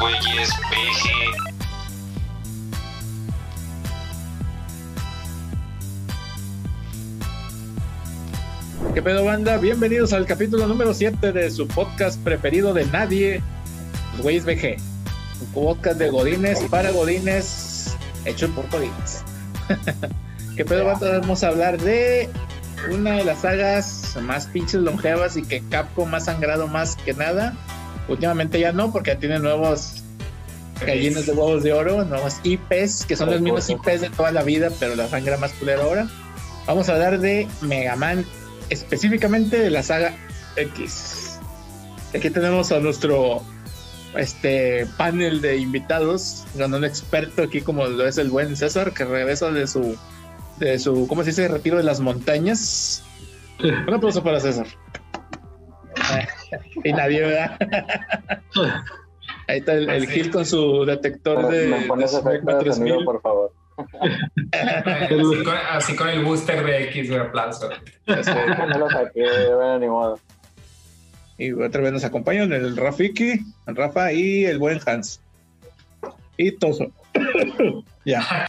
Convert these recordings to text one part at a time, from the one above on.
güeyes BG. ¿Qué pedo, banda? Bienvenidos al capítulo número 7 de su podcast preferido de nadie, Güeyes BG. Un podcast de Godines para Godines, hecho por Godines. ¿Qué pedo, banda? Vamos a hablar de una de las sagas más pinches longevas y que Capcom ha sangrado más que nada. Últimamente ya no, porque tiene nuevos gallinas de huevos de oro, nuevos IPs, que son los mismos IPs de toda la vida, pero la sangra más culera ahora. Vamos a hablar de Mega Man específicamente de la saga X. Aquí tenemos a nuestro este panel de invitados, con un experto aquí como lo es el buen César, que regresa de su, de su, ¿cómo se dice? Retiro de las montañas. Un aplauso para César. y nadie, ¿verdad? Ahí está el, el Gil con su detector de, Me pones efecto de sonido, 3000. por favor. Así con, así con el booster de X de aplauso. Este, No lo saqué, bueno, ni modo. Y otra vez nos acompañan el Rafiki, el Rafa y el buen Hans. Y Toso. ya.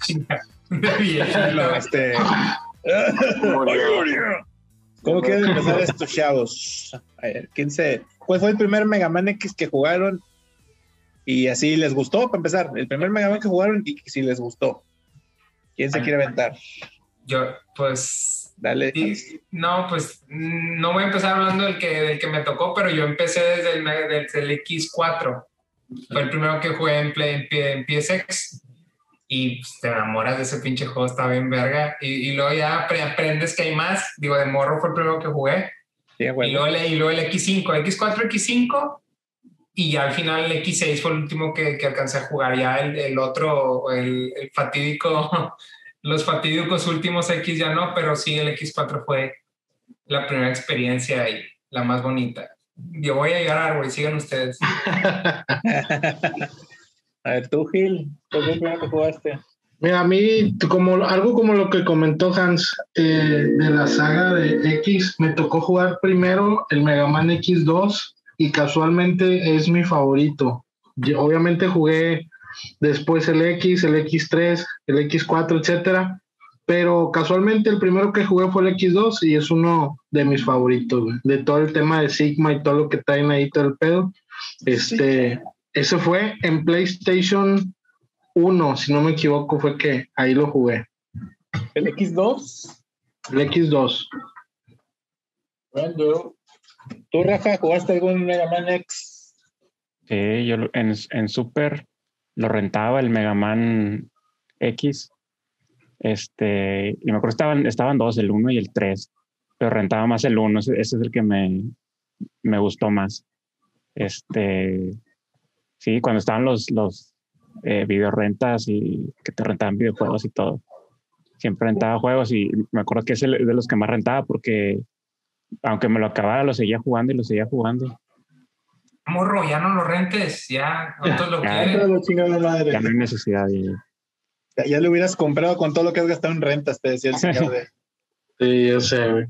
Ah, Este. Murió. ¿Cómo quieren empezar estos chavos? A ver, ¿quién se. ¿Cuál fue el primer Mega Man X que jugaron? Y así les gustó, para empezar. El primer Mega Man que jugaron y si les gustó. ¿Quién se quiere aventar? Yo, pues. Dale. y- no, pues no voy a empezar hablando del que, del que me tocó, pero yo empecé desde el, desde el X4. Fue el primero que jugué en, Play, en PSX. Y te enamoras de ese pinche juego, está bien verga. Y, y luego ya apre- aprendes que hay más. Digo, de morro fue el primero que jugué. Sí, Y luego, el, y luego el X5, X4, X5. Y ya al final el X6 fue el último que, que alcancé a jugar. Ya el, el otro, el, el fatídico, los fatídicos últimos X ya no, pero sí el X4 fue la primera experiencia y la más bonita. Yo voy a llorar, güey, sigan ustedes. A ver, tú, Gil. ¿Cuál fue el primero que jugaste? Mira, a mí, como, algo como lo que comentó Hans eh, de la saga de X, me tocó jugar primero el Mega Man X2 y casualmente es mi favorito. Yo, obviamente jugué después el X, el X3, el X4, etcétera, pero casualmente el primero que jugué fue el X2 y es uno de mis favoritos, güey. de todo el tema de Sigma y todo lo que traen ahí, todo el pedo. Este, ese fue en PlayStation 1, si no me equivoco, fue que ahí lo jugué. ¿El X2? El X2. Bueno. ¿Tú, Rafa, jugaste algún Mega Man X? Sí, yo en, en Super lo rentaba el Mega Man X. Este, y me acuerdo estaban, estaban dos, el 1 y el 3, pero rentaba más el 1, ese, ese es el que me, me gustó más. Este, sí, cuando estaban los, los eh, videorentas y que te rentaban videojuegos y todo. Siempre rentaba juegos y me acuerdo que es el- de los que más rentaba porque aunque me lo acabara, lo seguía jugando y lo seguía jugando. Morro, ya no lo rentes, ya otros lo Ya. quieren. Pero, chingada madre. Ya no hay necesidad de... Ya, ya lo hubieras comprado con todo lo que has gastado en rentas, te decía el señor de. Sí, yo sé, güey.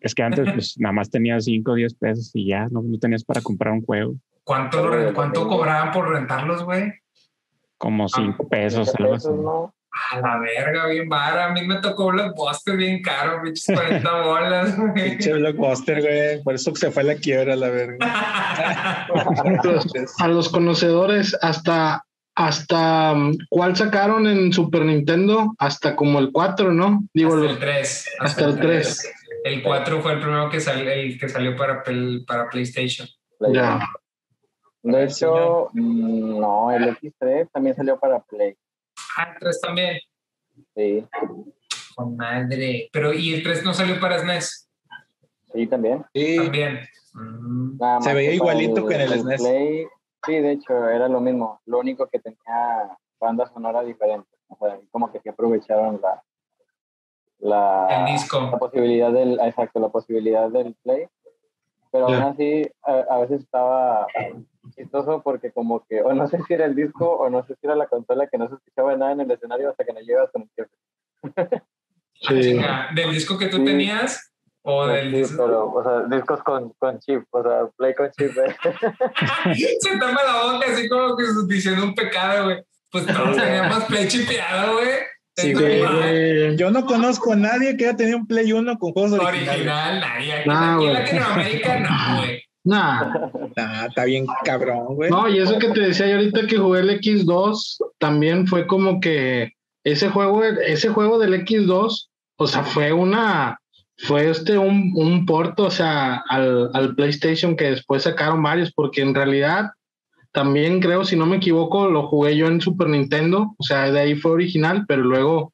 Es que antes pues nada más tenías 5 o 10 pesos y ya no, no tenías para comprar un juego. ¿Cuánto, lo re- ¿Cuánto cobraban por rentarlos, güey? Como 5 pesos, Quince algo así. pesos, ¿no? A la verga, bien vara. A mí me tocó Blockbuster bien caro, pinches 40 bolas, güey. Pinche blockbuster, güey. Por eso se fue a la quiebra, la verga. A los conocedores, hasta, hasta mm, cuál sacaron en Super Nintendo, hasta como el 4, ¿no? Digo, hasta los- el 3. hasta el 3. El 4 fue el primero que, sal- el que salió para, para PlayStation. Play. ya. De hecho, mm, no, el X3 también salió para Play. Ah, el 3 también. Sí, Con madre. Pero, ¿y el 3 no salió para SNES? sí, también. Sí, También. Mm. Se veía igualito que en el SNES. Play, sí, de hecho, era lo mismo. Lo único que tenía banda sonora diferente. O sea, como que se aprovecharon la, la, El disco. la posibilidad del, exacto, la posibilidad del Play. Pero aún así, a, a veces estaba chistoso porque como que, o no sé si era el disco o no sé si era la consola que no se escuchaba nada en el escenario hasta que no llegas con el jefe. Sí. Chinga, Del disco que tú Sí. tenías, O del sí, disco. pero, o sea, discos con, con chip, o sea, play con chip. eh. Se tapa la boca así como que diciendo un pecado, güey. Pues todos teníamos play chipeado, güey. Sí, güey. Yo no conozco a nadie que haya tenido un Play 1 con juegos originales. Original, nadie. Aquí, Nah, aquí en güey. Latinoamérica, no, güey. nah. Nah, está bien cabrón, güey. No, y eso que te decía yo ahorita que jugué el X2, también fue como que ese juego, ese juego del X2, o sea, fue una, fue este un, un porto, o sea, al, al PlayStation que después sacaron varios, porque en realidad también creo, si no me equivoco, lo jugué yo en Super Nintendo, o sea, de ahí fue original, pero luego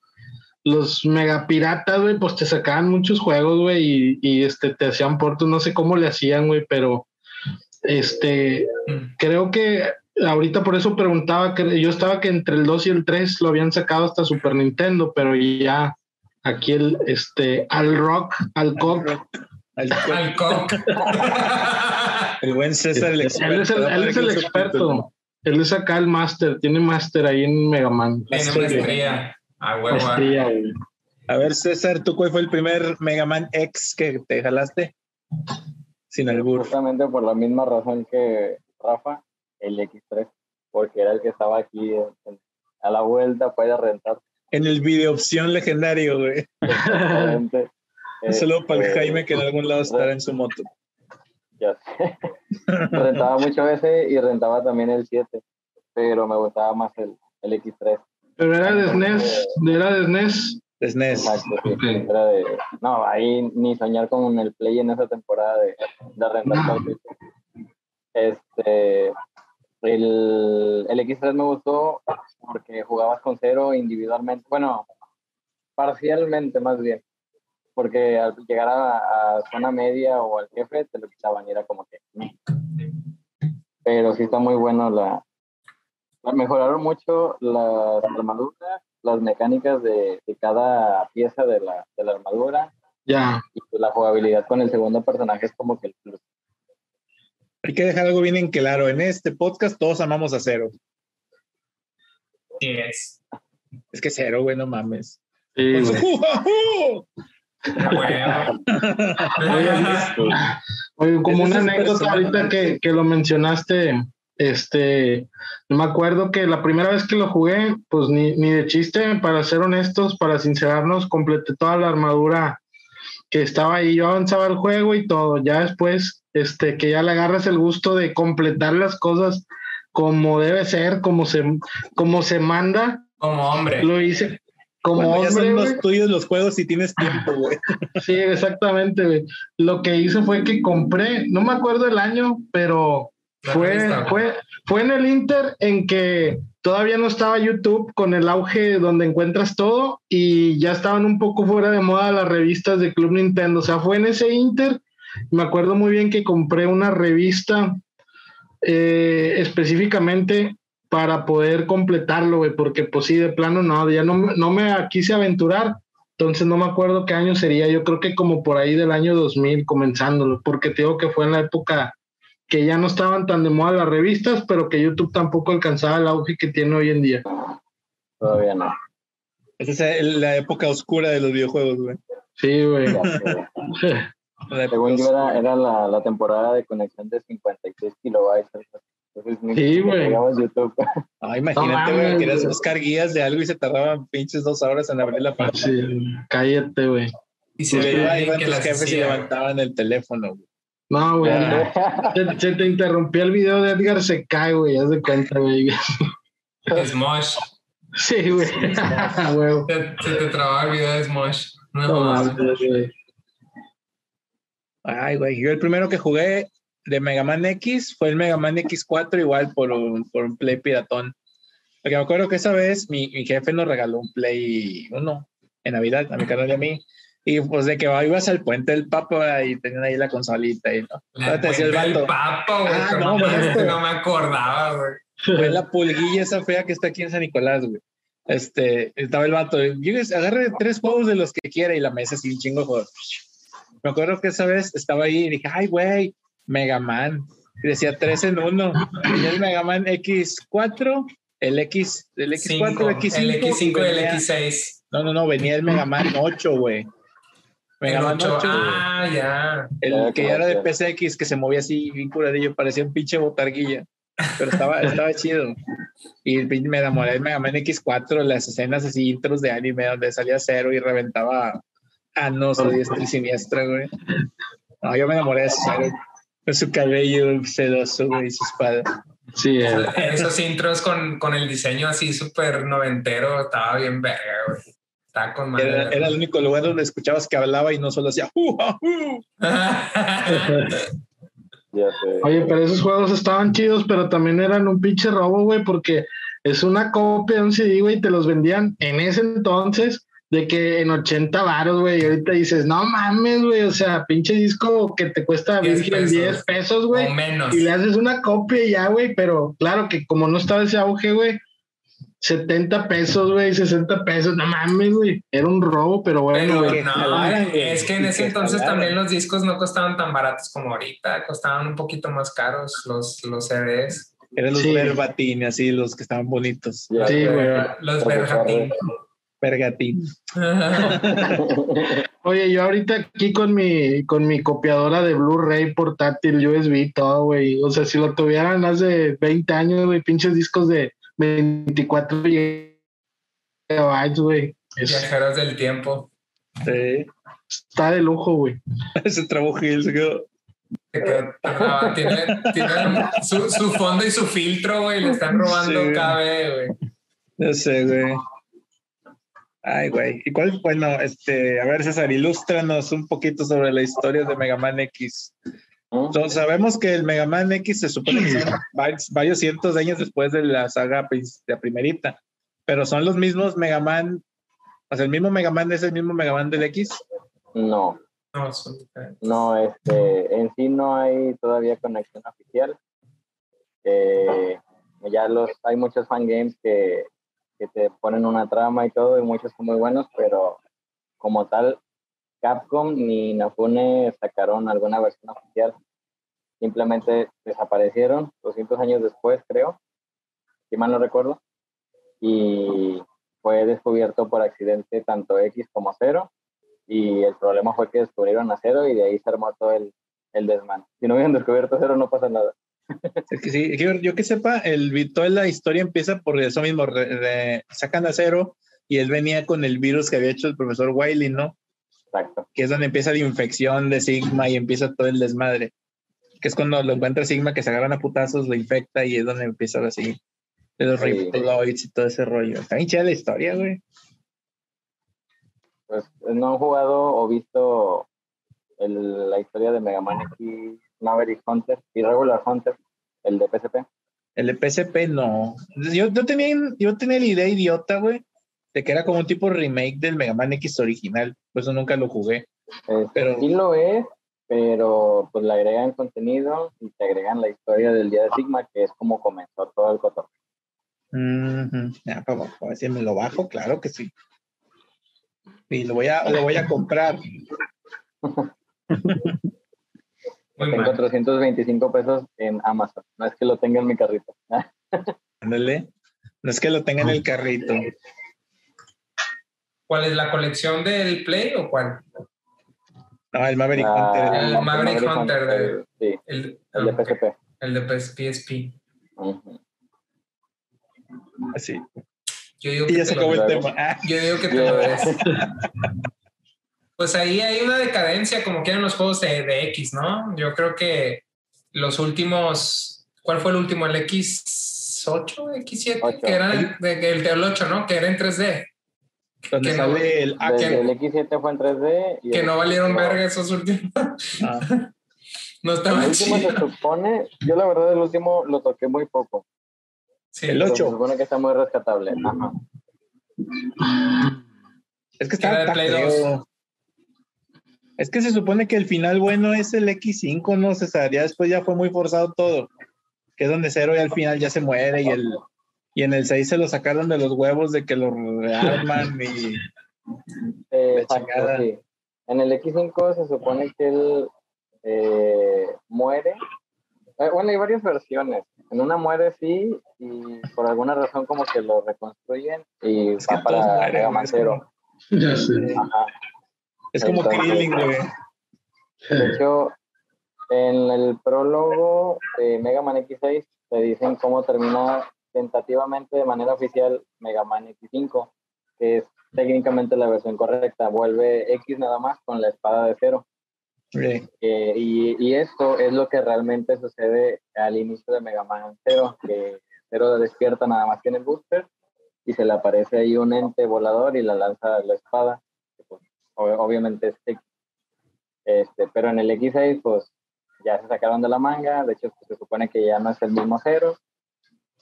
los megapiratas, güey, pues te sacaban muchos juegos, güey, y, este, te hacían portos, no sé cómo le hacían, güey, pero este, creo que ahorita por eso preguntaba que yo estaba que entre el 2 y el 3 lo habían sacado hasta Super Nintendo, pero ya aquí el este al rock, al cock, Al- Al cock. el buen César, el experto. él es el, él es el experto. Él es acá el máster, tiene máster ahí en Mega Man. Tiene maestría. A huevo. Maestría, güey. A ver, César, ¿tú cuál fue el primer Mega Man X que te jalaste? Sin albur. Justamente por la misma razón que Rafa, el X3, porque era el que estaba aquí en- en- a la vuelta para ir a rentar. En el video opción legendario, güey. Exactamente. Un saludo para el Este, Jaime que en algún lado estará en su moto. Ya sé. rentaba mucho ese y rentaba también el 7, pero me gustaba más el, el X3. Pero era de SNES, era de E SNES. De SNES. Exacto, sí. Era de, no, ahí ni soñar con el play en esa temporada de, de rentar. Este, el, el X3 me gustó porque jugabas con cero individualmente, bueno, parcialmente más bien, porque al llegar a, a zona media o al jefe te lo quitaban y era como que... "Meh". Pero sí está muy bueno la... la- Mejoraron mucho las armaduras, las mecánicas de, de cada pieza de la, de la armadura Ya. y la jugabilidad con el segundo personaje es como que el plus. Hay que dejar algo bien en claro. En este podcast todos amamos a Cero. Sí es. Es que Cero, güey, no mames. Sí, Con su güey. ¡Jujajú! A huevo. Oye, como una anécdota ahorita que, que lo mencionaste, este, me acuerdo que la primera vez que lo jugué, pues ni, ni de chiste, para ser honestos, para sincerarnos, completé toda la armadura que estaba ahí, yo avanzaba el juego y todo, ya después, este, que ya le agarras el gusto de completar las cosas como debe ser, como se, como se manda, Como hombre. lo hice como Cuando ya hombre, son los tuyos los juegos y tienes tiempo, güey. Sí, exactamente. güey. Lo que hice fue que compré, no me acuerdo el año, pero fue, fue, fue en el Inter en que todavía no estaba YouTube con el auge donde encuentras todo y ya estaban un poco fuera de moda las revistas de Club Nintendo. O sea, fue en ese Inter. Me acuerdo muy bien que compré una revista eh, específicamente para poder completarlo, güey, porque pues sí, de plano no, ya no, me- no me quise aventurar, entonces no me acuerdo qué año sería, yo creo que como por ahí del año 2000 comenzándolo, porque te digo que fue en la época que ya no estaban tan de moda las revistas, pero que YouTube tampoco alcanzaba el auge que tiene hoy en día. Todavía no. Esa es la época oscura de los videojuegos, güey. Sí, güey. Según yo era, era la, la temporada de conexión de 56 kilobytes. Entonces, ni Sí, güey. YouTube. Ah, imagínate, güey, querías buscar guías de algo y se tardaban pinches dos horas en abrir la página. Sí, cállate, güey. Y se Y ve iba- alguien iban que las jefes y hacía, levantaban el teléfono, güey. No, güey. Ah. Se, se te interrumpió el video de Edgar se cae, güey, haz de cuenta, güey. Smosh. Sí, güey. Se, se te trababa el video de Smosh. No, No mames, güey. Ay, güey. Yo el primero que jugué de Mega Man X fue el Mega Man X4, igual por un, por un Play piratón. Porque me acuerdo que esa vez mi, mi jefe nos regaló un Play 1 en Navidad, a mi canal y a mí. Y pues de que ibas al puente del Papa y tenían ahí la consolita y no. La te decía el vato. Papa, güey. Ah, no, no, maestro. no me acordaba, güey. Fue la pulguilla esa fea que está aquí en San Nicolás, güey. Este, estaba el vato, agarre tres juegos de los que quiera y la mesa así un chingo de juegos. Me acuerdo que esa vez estaba ahí y dije, ay, güey, Mega Man. Y decía tres en uno. Y el Mega Man X4, el X, el X4, Cinco. el X5. El X5 y el venía- X6. No, no, no, venía el Mega Man 8, güey. Mega El Man 8. 8, Ah, ya. el que ya era de. PCX, que se movía así bien curadillo, parecía un pinche botarguilla. Pero estaba, estaba chido. Y me enamoré de Mega Man X4, las escenas así, intros de anime, donde salía cero y reventaba anos a diestra y siniestra, güey. No, yo me enamoré de cero. Con su cabello sedoso, güey, y su espada. Sí, el- Esos intros con, con el diseño así súper noventero, estaba bien verga, güey. Estaba con madre. Era, era el único lugar donde escuchabas que hablaba y no solo hacía "Uh, ah, uh". Ya sé. Oye, pero esos juegos estaban chidos, pero también eran un pinche robo, güey, porque es una copia de un CD, güey, y te los vendían en ese entonces de que en 80 varos, güey, y ahorita dices, no mames, güey, o sea, pinche disco que te cuesta 10 virgen pesos. 10 pesos, güey, o menos. y le haces una copia y ya, güey, pero claro que como no estaba ese auge, güey, 70 pesos, güey, 60 pesos, no mames, güey, era un robo, pero bueno, Pero no, jalaran, es que en ese que entonces jalaran. también los discos no costaban tan baratos como ahorita, costaban un poquito más caros los, los CDs. Eran los Sí. así, los que estaban bonitos. Sí, güey. Los Pero Vergatín. Oye, yo ahorita aquí con mi, con mi copiadora de Blu-ray portátil, USB, todo, güey. O sea, si lo tuvieran hace 20 años, güey, pinches discos de 24 gigabytes, güey. Viajeros del tiempo. Sí. está de lujo, güey. Ese trabajo y se quedó. Se quedó- ah, tiene tiene su, su fondo y su filtro, güey. Le están robando Sí. cada vez, güey. No sé, güey. Ay, güey. ¿Y cuál? Bueno, este, a ver, César, ilústranos un poquito sobre la historia de Mega Man X. Entonces, sabemos que el Mega Man X se supone que son varios, varios cientos de años después de la saga la primerita, pero son los mismos Mega Man, o sea, el mismo Mega Man es el mismo Mega Man del X. No, No, son no, este, en sí no hay todavía conexión oficial. Eh, ya los, hay muchos fangames que, que te ponen una trama y todo, y muchos son muy buenos, pero como tal, Capcom ni Inafune sacaron alguna versión oficial. Simplemente desaparecieron 200 años después, creo, si mal no recuerdo, y fue descubierto por accidente tanto X como Cero, y el problema fue que descubrieron a Cero y de ahí se armó todo el, el desmán. Si no hubieran descubierto Cero no pasa nada. Es que sí, yo, yo que sepa, el toda la historia empieza por eso mismo, re- re- sacan a Cero y él venía con el virus que había hecho el profesor Wiley, ¿no? Exacto. que es donde empieza la infección de Sigma y empieza todo el desmadre. Que es cuando lo encuentra Sigma, que se agarran a putazos, lo infecta y es donde empieza así de los Sí. Y todo ese rollo. Está bien chida la historia, güey. Pues no han jugado o visto el- la historia de Mega Man X, Maverick Hunter y Regular Hunter, el de PSP. El de PSP no. Yo, yo, tenía, yo tenía la idea idiota, güey, de que era como un tipo remake del Mega Man X original. Por eso nunca lo jugué. Este, Pero- Sí lo es, pero pues le agregan contenido y te agregan la historia del día de Sigma, que es como comenzó todo el cotorreo. Ujú. Ya, para abajo. A ver si me lo bajo, claro que sí. Y lo voy a, lo voy a comprar. Muy Tengo mal. 325 pesos en Amazon. No es que lo tenga en mi carrito. Ándale. No es que lo tenga en el carrito. ¿Cuál es la colección del Play o cuál? No, el Maverick Ah, Hunter. el el- Maverick Hunter de- Sí, El, el de ah. PSP. El de PS- PSP. Ujú. Así. Yo digo Y que ya se acabó el tema. Ah, Yo digo que te lo des. Pues ahí hay una decadencia, como quieren los juegos de, de X, ¿no? Yo creo que los últimos. ¿Cuál fue el último? ¿El X8? ¿X7? Ocho. Que era el, de- el del 8, ¿no? Que era en 3D. donde que no- el ah, que- Desde el X7 fue en 3D. Y Que el no valieron X8 verga esos últimos. ah, No El estaban último se supone, yo la verdad el último lo toqué muy poco. Sí. El pero ocho. Se supone que está muy rescatable. Ajá. Es que Que está, de Play feo. Es que se supone que el final bueno es el X5, ¿no, César? Ya después ya fue muy forzado todo. Que es donde Cero y al final ya se muere y el y en el 6 se lo sacaron de los huevos de que lo rearman y Eh, sí. En el X5 se supone que él eh, muere. Eh, bueno, hay varias versiones. En una muere sí y por alguna razón como que lo reconstruyen y Es va para Mega Man es Zero. Ya sé. Ajá. Es como Krillin, güey. De hecho, en el prólogo de Mega Man X6 te dicen cómo termina tentativamente de manera oficial Mega Man X5, que es técnicamente la versión correcta. Vuelve X nada más con la espada de cero. Eh, y, y esto es lo que realmente sucede al inicio de Mega Man 0, que Zero despierta nada más que en el booster y se le aparece ahí un ente volador y le lanza la espada. Obviamente es X. Este, pero en el X6 pues ya se sacaron de la manga, de hecho pues, se supone que ya no es el mismo Zero,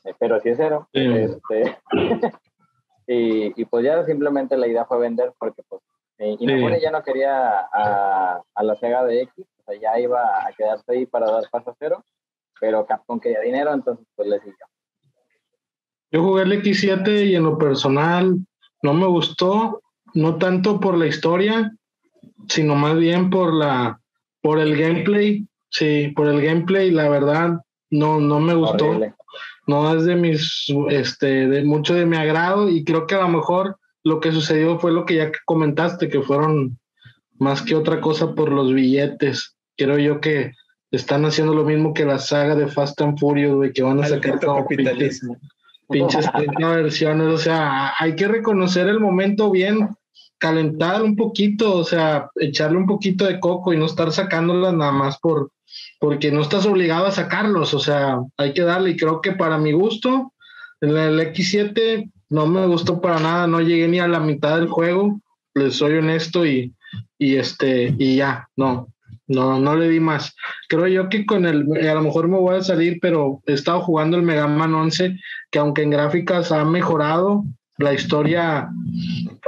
eh, pero sí es Zero. Sí. Este, y, y pues ya simplemente la idea fue vender porque pues eh, Inafune Sí. ya no quería a, a la Sega de X, o sea, ya iba a quedarse ahí para dar paso a cero, pero Capcom quería dinero, entonces pues le siguió. Yo jugué el X7 y en lo personal no me gustó, no tanto por la historia, sino más bien por la por el gameplay. Sí, por el gameplay, la verdad, no, no me gustó. Horrible. no es de mis, este, de mucho de mi agrado y creo que a lo mejor lo que sucedió fue lo que ya comentaste, que fueron más que otra cosa por los billetes. Creo yo que están haciendo lo mismo que la saga de Fast and Furious, güey, que van a sacar pinches, capitalismo. pinches 30 versiones. O sea, hay que reconocer el momento bien, calentar un poquito, o sea, echarle un poquito de coco y no estar sacándolas nada más por, porque no estás obligado a sacarlos, o sea, hay que darle y creo que para mi gusto, en el X7 no me gustó para nada, no llegué ni a la mitad del juego, les soy honesto y, y este, y ya, no, no, no le di más. Creo yo que con el, a lo mejor me voy a salir, pero he estado jugando el Mega Man 11, que aunque en gráficas ha mejorado, la historia,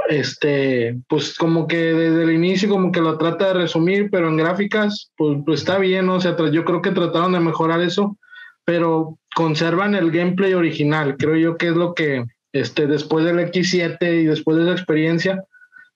este, pues como que desde el inicio como que lo trata de resumir, pero en gráficas, pues, pues está bien, ¿no? o sea, yo creo que trataron de mejorar eso, pero conservan el gameplay original, creo yo que es lo que, este, después del X7 y después de esa experiencia,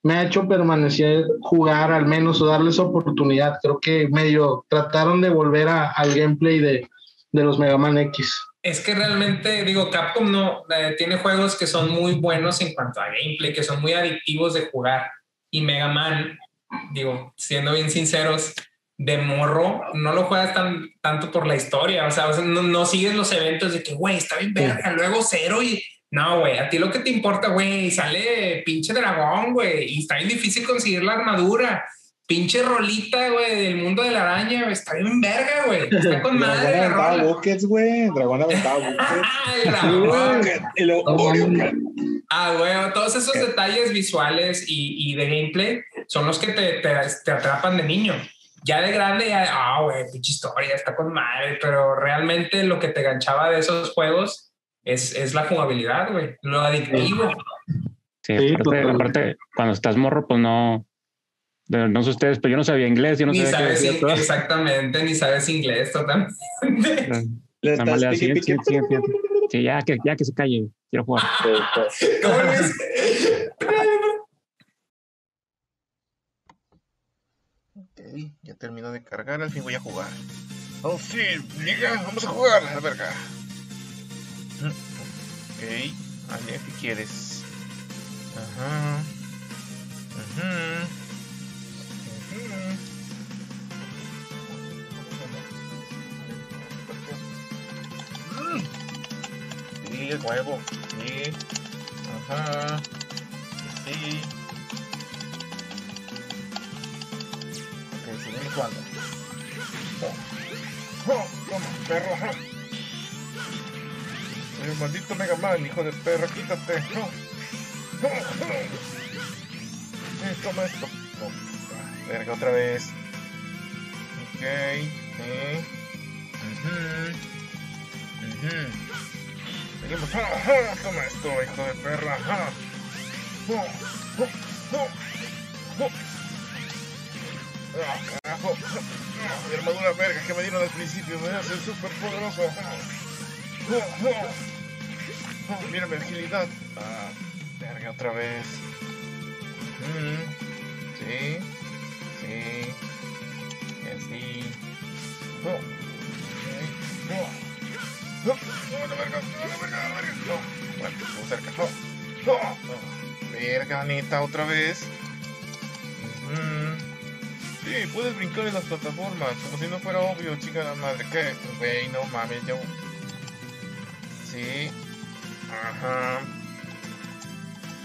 me ha hecho permanecer, jugar al menos o darles oportunidad, creo que medio trataron de volver a- al gameplay de, de los Mega Man X. Es que realmente, digo, Capcom no eh, tiene juegos que son muy buenos en cuanto a gameplay, que son muy adictivos de jugar. Y Mega Man, digo, siendo bien sinceros, de morro no lo juegas tan, tanto por la historia. O sea, no sigues los eventos de que, güey, está bien verga, luego cero y. No, güey, a ti lo que te importa, güey, sale pinche dragón, güey, y está bien difícil conseguir la armadura. Pinche rolita, güey, del mundo de la araña, güey, está bien verga, güey. Está con Dragón madre la aventaba rola. buckets, güey. Dragón aventaba buckets. Dragón. Mames. Ah, güey, todos esos detalles visuales y, y de gameplay son los que te, te, te atrapan de niño. Ya de grande, ya, ah, güey, pinche historia, está con madre, pero realmente lo que te ganchaba de esos juegos es, es la jugabilidad, güey, lo adictivo. Sí, Sí, aparte, totalmente. aparte, cuando estás morro, pues no. No sé ustedes, pero yo no sabía inglés, yo no ni sabía qué sabes decía in- todo. exactamente, ni sabes inglés totalmente. Le Nada más le da, estás piqui, "Sigue, piqui, sigue, sigue, sigue". Sí, ya que, ya que se calle, quiero jugar. Este, ¿Cómo ves? Ok, ya terminó de cargar, al fin voy a jugar. Oh, sí, liga, vamos a jugar, a la verga. Ok, Ale, ¿qué quieres? Ajá. Ujú. Sí, el huevo, sí. Ajá. Sí. Ok, seguimos jugando. Oh, oh, toma, perro. ajá. Eh, maldito Mega Man, hijo de perra, quítate. Oh, oh, oh. Eh, toma esto. Oh, verga, otra vez. Ok. Eh. Ujú. Ujú. Seguimos. Ah, ah, toma esto, hijo de perra. ah. Oh. Ah, carajo. Ah, mi armadura verga que me dieron al principio me hace súper poderoso. Ah, mira mi agilidad. Ah, verga otra vez. Mm, sí, sí, y. Oh, la verga, la verga, verga. Oh, bueno, cerca. Oh. Verga, neta, otra vez. Mm, sí, puedes brincar en las plataformas, como si no fuera obvio, chica la madre. ¿Qué? Güey, no mames, yo. Sí. Ajá.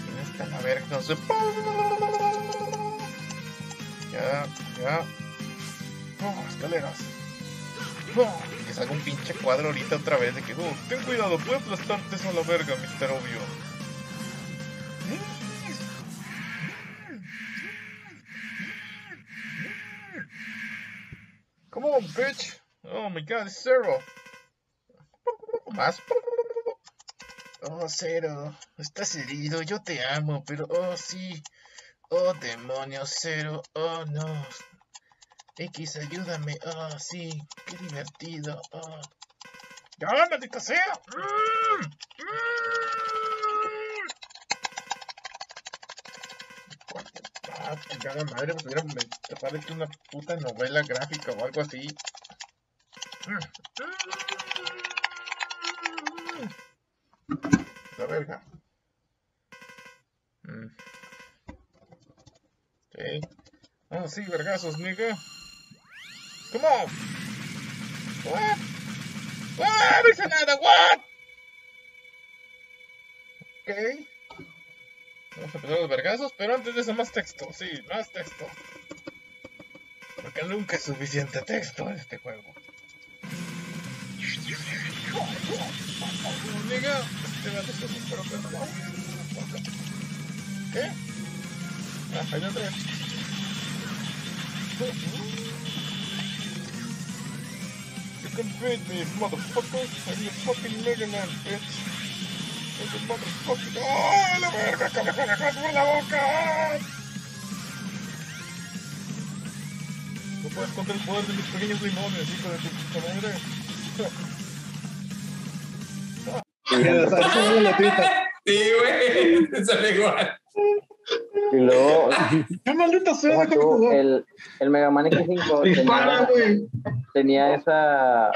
¿Quién está la verga? No sé. Ya, ya. Oh, escaleras. Oh, que salga un pinche cuadro ahorita otra vez de que, oh, ten cuidado, puede aplastarte eso a la verga, Mr. Obvio. Come on, bitch. Oh my god, it's Zero. Más. Oh, Zero. Estás herido, yo te amo, pero oh sí. Oh, demonios, Zero. Oh, no. X, ayúdame. Oh, sí. Qué divertido. Oh. ¡Ya, maldita sea! Mm, mm. Ah, chingada madre, pues hubiera de que una puta novela gráfica o algo así. La verga. Mm. Ok. Ah, sí, vergazos, nigga. Come on. What? What? Hice nada, what? Ok. Vamos a empezar los vergazos, pero antes de eso más texto, sí, más texto. Porque nunca es suficiente texto en este juego. ¿Qué? Ah, hay otra You beat me, motherfucker. I'm your fucking Man, bitch. I'm your motherfucking... ¡Oh, la verga! ¡Que me dejas por la boca! No puedes contra el poder de mis pequeños limones, hijo de tu puta madre. Sí, güey. Sale igual. Y luego, ¡Qué maldita sea! tú, el, el Mega Man X5 Dispara, tenía, tenía esa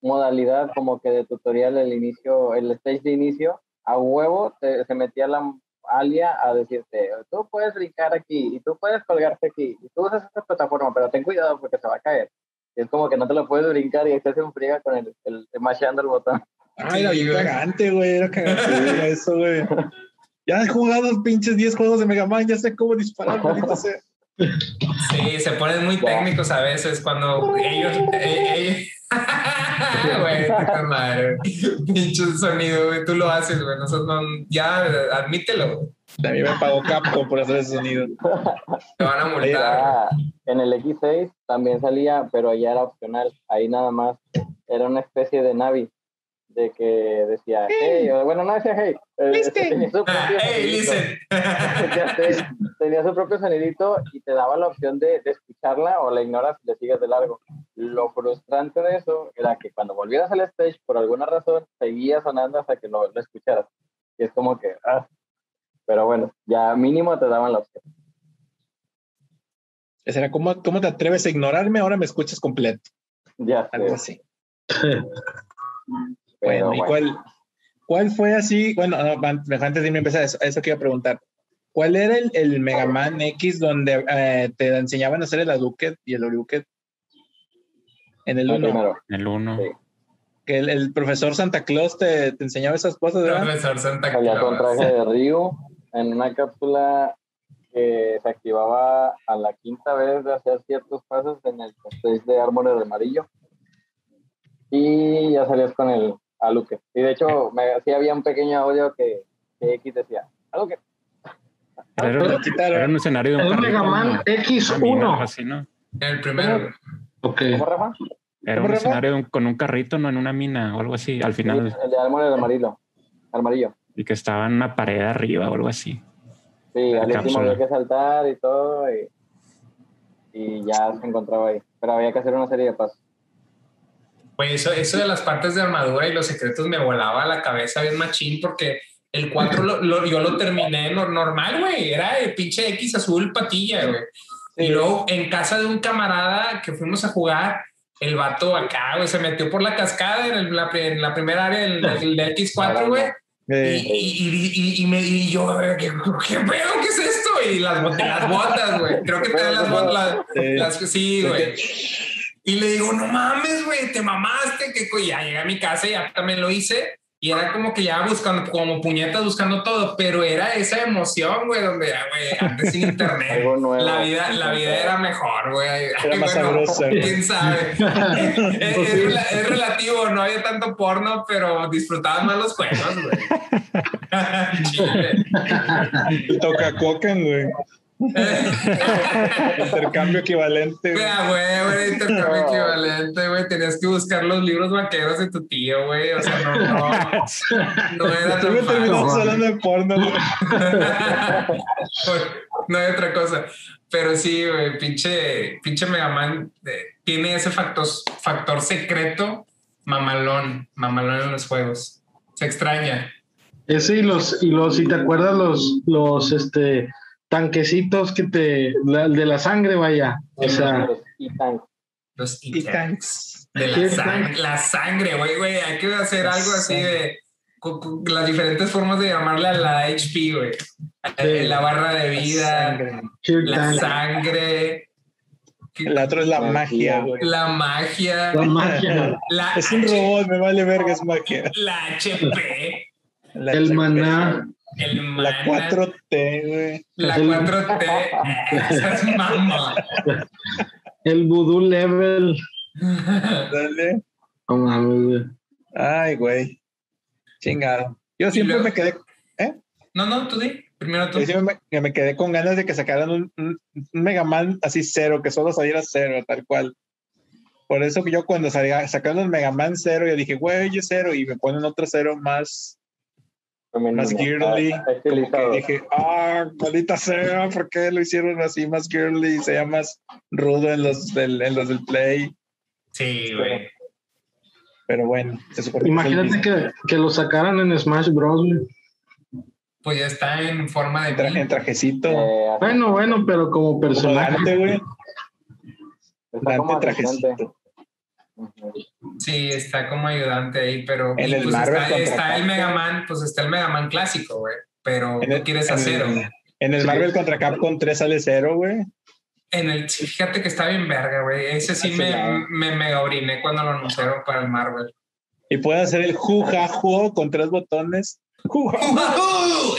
modalidad como que de tutorial el inicio, el stage de inicio, a huevo te- se metía la alia a decirte, tú puedes brincar aquí y tú puedes colgarte aquí y tú usas esta plataforma, pero ten cuidado porque se va a caer. Y es como que no te lo puedes brincar y hace un friega con el, el, el el botón. Ay, era bien cagante, güey. Era cagante eso, güey. Ya he jugado pinches 10 juegos de Mega Man, ya sé cómo disparar, maldito sea. Sí, se ponen muy técnicos a veces cuando ellos. eh, Güey, puta madre. Pinche sonido, güey. Tú lo haces, güey. Nosotros no. Ya, admítelo. güey. A mí me pagó Capcom por hacer ese sonido. Te van a multar. Ya, en el X6 también salía, pero ya era opcional. Ahí nada más era una especie de Navi de que decía hey, o bueno, no decía hey, eh, tenía su Ah, propio hey. Ya sé, tenía su propio sonidito y te daba la opción de, de escucharla o la ignoras y le sigues de largo. Lo frustrante de eso era que cuando volvieras al stage, por alguna razón, seguía sonando hasta que lo, lo escucharas. Y es como que, ah. Pero bueno, ya mínimo te daban la opción. Ese era, ¿cómo, ¿cómo te atreves a ignorarme? Ahora me escuchas completo. Ya Algo sé. así. Pero Bueno, ¿y bueno. cuál, cuál fue así? Bueno, no, an- antes de irme a empezar, eso, eso que iba a preguntar. ¿Cuál era el, el Mega Man X donde eh, te enseñaban a hacer el Hadouken y el Oriuken? En el El 1. primero. El uno. Sí. Que el, el profesor Santa Claus te, te enseñaba esas cosas, ¿verdad? Profesor Santa Salía con Claus. traje de Ryu en una cápsula que se activaba a la quinta vez de hacer ciertos pasos en el stage de Armor de amarillo. Y ya salías con el Aluque. Y de hecho, me, sí había un pequeño audio que, que X decía, Aluque. Era, Lo era un escenario de un Mega Man ¿no? Una mina, algo X1. así, ¿no? El primero. Ok. ¿Cómo, Rafa? Era ¿Cómo, un escenario de un- con un carrito, no en una mina o algo así, al Sí, final, el de de amarillo. Amarillo. y que estaba en una pared arriba o algo así. Sí, al último había que saltar y todo. Y, y ya se encontraba ahí. Pero había que hacer una serie de pasos. Güey, eso, eso de las partes de armadura y los secretos me volaba a la cabeza bien machín porque el 4 lo- lo- yo lo terminé no- normal, güey. Era el pinche X azul patilla, güey. Y luego en casa de un camarada que fuimos a jugar, el vato acá, güey, se metió por la cascada en, el- la, en la primera área del, del- del X4, güey. Y, y, y, y, me, y yo, ¿qué, ¿qué pedo? ¿Qué es esto? Y las, las botas, güey. Creo que te las botas. Las, sí, güey. Y le digo, no mames, güey, te mamaste. Que co-". Y ya llegué a mi casa y ya también lo hice. Y era como que ya buscando, como puñetas buscando todo, pero era esa emoción, güey, donde, güey, antes sin internet, la vida, la vida era mejor, güey. Era más sabrosa, güey. quién sabe. es, es rela- es relativo, no había tanto porno, pero disfrutaban más los juegos, güey. Toca coca, güey. Intercambio equivalente. Güey, güey. intercambio equivalente, güey. Tenías que buscar los libros vaqueros de tu tío, güey. O sea, no, no, no era Tú tan me terminamos hablando de porno, güey. no hay otra cosa. Pero sí, güey, pinche, pinche Mega Man eh, tiene ese factor, factor secreto mamalón, mamalón en los juegos. Se extraña. Ese y los, y los, si te acuerdas, los, los este tanquecitos que te, la- de la sangre, vaya. O sea, Los E-Tanks. De Sí, la, sang- la sangre, güey, güey. Hay que hacer La algo así sangre. de las diferentes formas de llamarle a la HP, güey. Eh, La barra de vida, Sangre. Here la sangre, El otro es la magia, güey. la magia, la magia, la, Es un robot, me vale verga, es magia. la HP, La el HP, maná, el La mana, 4T, güey. la El- 4T. Esa es mamá. el voodoo level. Dale. No mames, güey. Ay, güey. Chingado. Yo siempre luego- me quedé, No, no, tú di. Primero tú. yo siempre me, me quedé con ganas de que sacaran un, un, Mega Man así cero, que solo saliera cero, tal cual. Por eso que yo cuando salía, sacaron el Mega Man cero, yo dije, güey, es cero, y me ponen otro cero más, femenino. más girly. Ah, Como que estilizado. dije, ah, maldita sea, ¿por qué lo hicieron así más girly? Se llama más rudo en los del, en los del Play. Sí, güey. Pero bueno, se supone Imagínate que, que lo sacaran en Smash Bros. Pues ya está en forma de tra- en trajecito. Eh, Bueno, bueno, pero como personaje. Dante, güey. Dante trajecito. Sí, está como ayudante ahí, pero En y el pues Marvel está, el. Mega Man, pues está el Mega Man clásico, güey. Pero En el- quieres en hacer el- En el Marvel contra Capcom 3 sale cero, güey. En el, fíjate que está bien verga, güey. Ese sí Ese me, me mega oriné cuando lo anunciaron para el Marvel. Y puede hacer el jujajo con tres botones.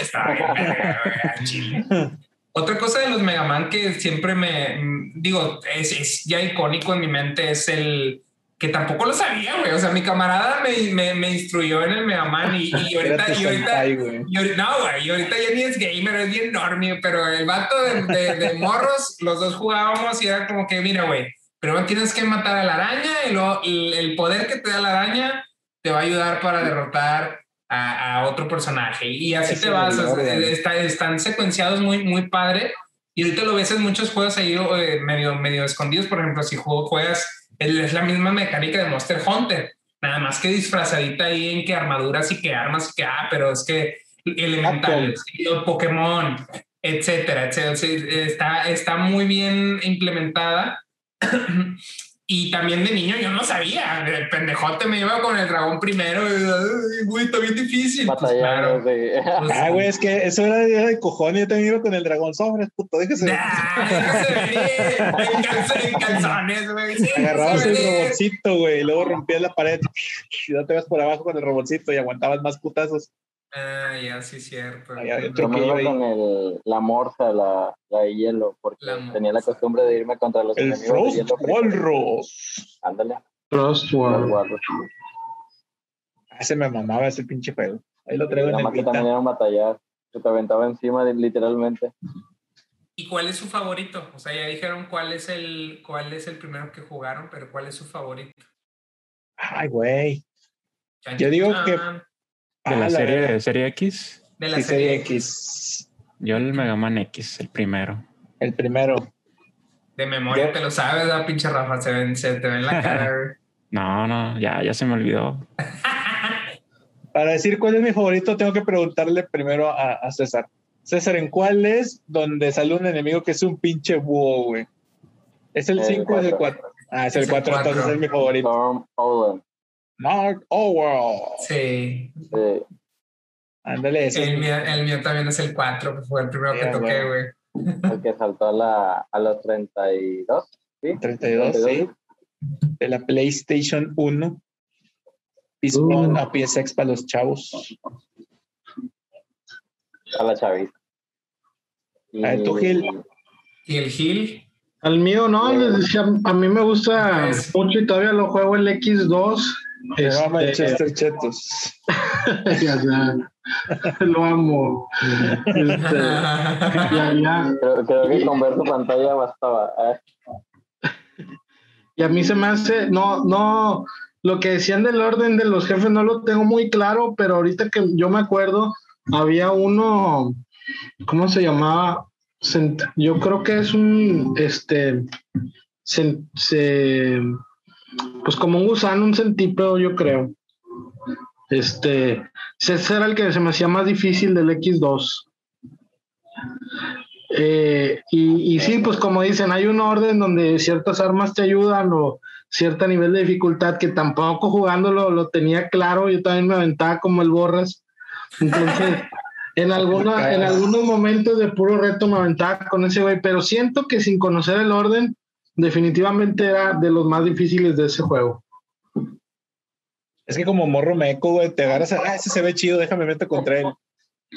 Está bien verga, güey, chile. Otra cosa de los Mega Man que siempre me digo, es, es ya icónico en mi mente, es el que tampoco lo sabía, güey. O sea, mi camarada me, me, me instruyó en el Mega Man y, y ahorita, y ahorita, senpai, güey. y ahorita- no, güey, y ahorita ya ni es gamer, es bien normie, pero el vato de, de- de morros, los dos jugábamos y era como que, mira, güey, primero tienes que matar a la araña y luego el, el poder que te da la araña te va a ayudar para derrotar a, a otro personaje. Y así te vas, el orden. está- están secuenciados muy, muy padre. Y ahorita lo ves en muchos juegos ahí eh, medio, medio escondidos. Por ejemplo, si juego, juegas, es la misma mecánica de Monster Hunter. Nada más que disfrazadita ahí en que armaduras y que armas y que, ah, pero es que elementales, y los Pokémon, etcétera, etcétera. Está, está muy bien implementada. Y también de niño yo no sabía. El pendejote me iba con el dragón primero. y, "Ay, Güey, está bien difícil. Pues claro. de- Pues, Ah, güey, es que eso era, de cojones. Yo también iba con el dragón sobre, puto. Déjese. Nah, venir. En, calz- en calzones, güey. Sí, Agarrabas el robotcito, güey, y luego rompías la pared y no te vas por abajo con el robotcito y aguantabas más putazos. Ah, ya, sí, cierto. Yo me iba con el, la morsa, la, la de hielo, porque La tenía la costumbre de irme contra los El enemigos de Frost. Walrus. Ándale. Frost guardos. Ah, Ese me mamaba ese pinche juego. Ahí lo traigo en Nada el más que también era un batallar. Se te aventaba encima, de- literalmente. ¿Y cuál es su favorito? O sea, ya dijeron cuál es el cuál es el primero que jugaron, pero ¿cuál es su favorito? Ay, güey. Yo digo chan, que- De Ah, la serie, verdad. serie X, de la Sí, serie serie X. X. yo el Mega Man X, el primero. El primero. De memoria Yo- te lo sabes, la pinche Rafa, se, ven, se te ve en la cara. güey. No, no, ya, ya se me olvidó. Para decir cuál es mi favorito, tengo que preguntarle primero a, a César. César, ¿en cuál es donde sale un enemigo que es un pinche búho, güey? ¿Es el El 5 o es el cuatro. 4? Ah, es Es el el 4, entonces es mi favorito. Storm Olin. Mark Overall. Sí. Sí. Ándale, ese. El mío, el mío también es el 4, que fue el primero que Ya, toqué, güey. El que saltó a, la, a los 32. ¿sí? 32, sí. De la PlayStation 1. PS1 Uh. a PSX para los chavos. A la chaviza. A ver, tú, Gil. Y el Gil, Al mío no, les decía, a mí me gusta Es- mucho y todavía lo juego el X2. Va Este, Manchester Chetos. ya, ya, lo amo. Este, ya, ya. Creo, creo que con ver tu pantalla bastaba. ¿eh? Y a mí se me hace, no, no, lo que decían del orden de los jefes no lo tengo muy claro, pero ahorita que yo me acuerdo, había uno, ¿cómo se llamaba? Yo creo que es un, este, cen- se, pues como un gusano, un centípedo, yo creo. Este, ese era el que se me hacía más difícil del X2. Eh, y, y sí, pues como dicen, hay un orden donde ciertas armas te ayudan o cierto nivel de dificultad que tampoco jugándolo lo tenía claro, yo también me aventaba como el borras. Entonces, en, alguna, en algunos momentos de puro reto me aventaba con ese güey, pero siento que sin conocer el orden, definitivamente era de los más difíciles de ese juego. Es que como morro meco, güey, te agarras a, ah, ese se ve chido, déjame meter contra él.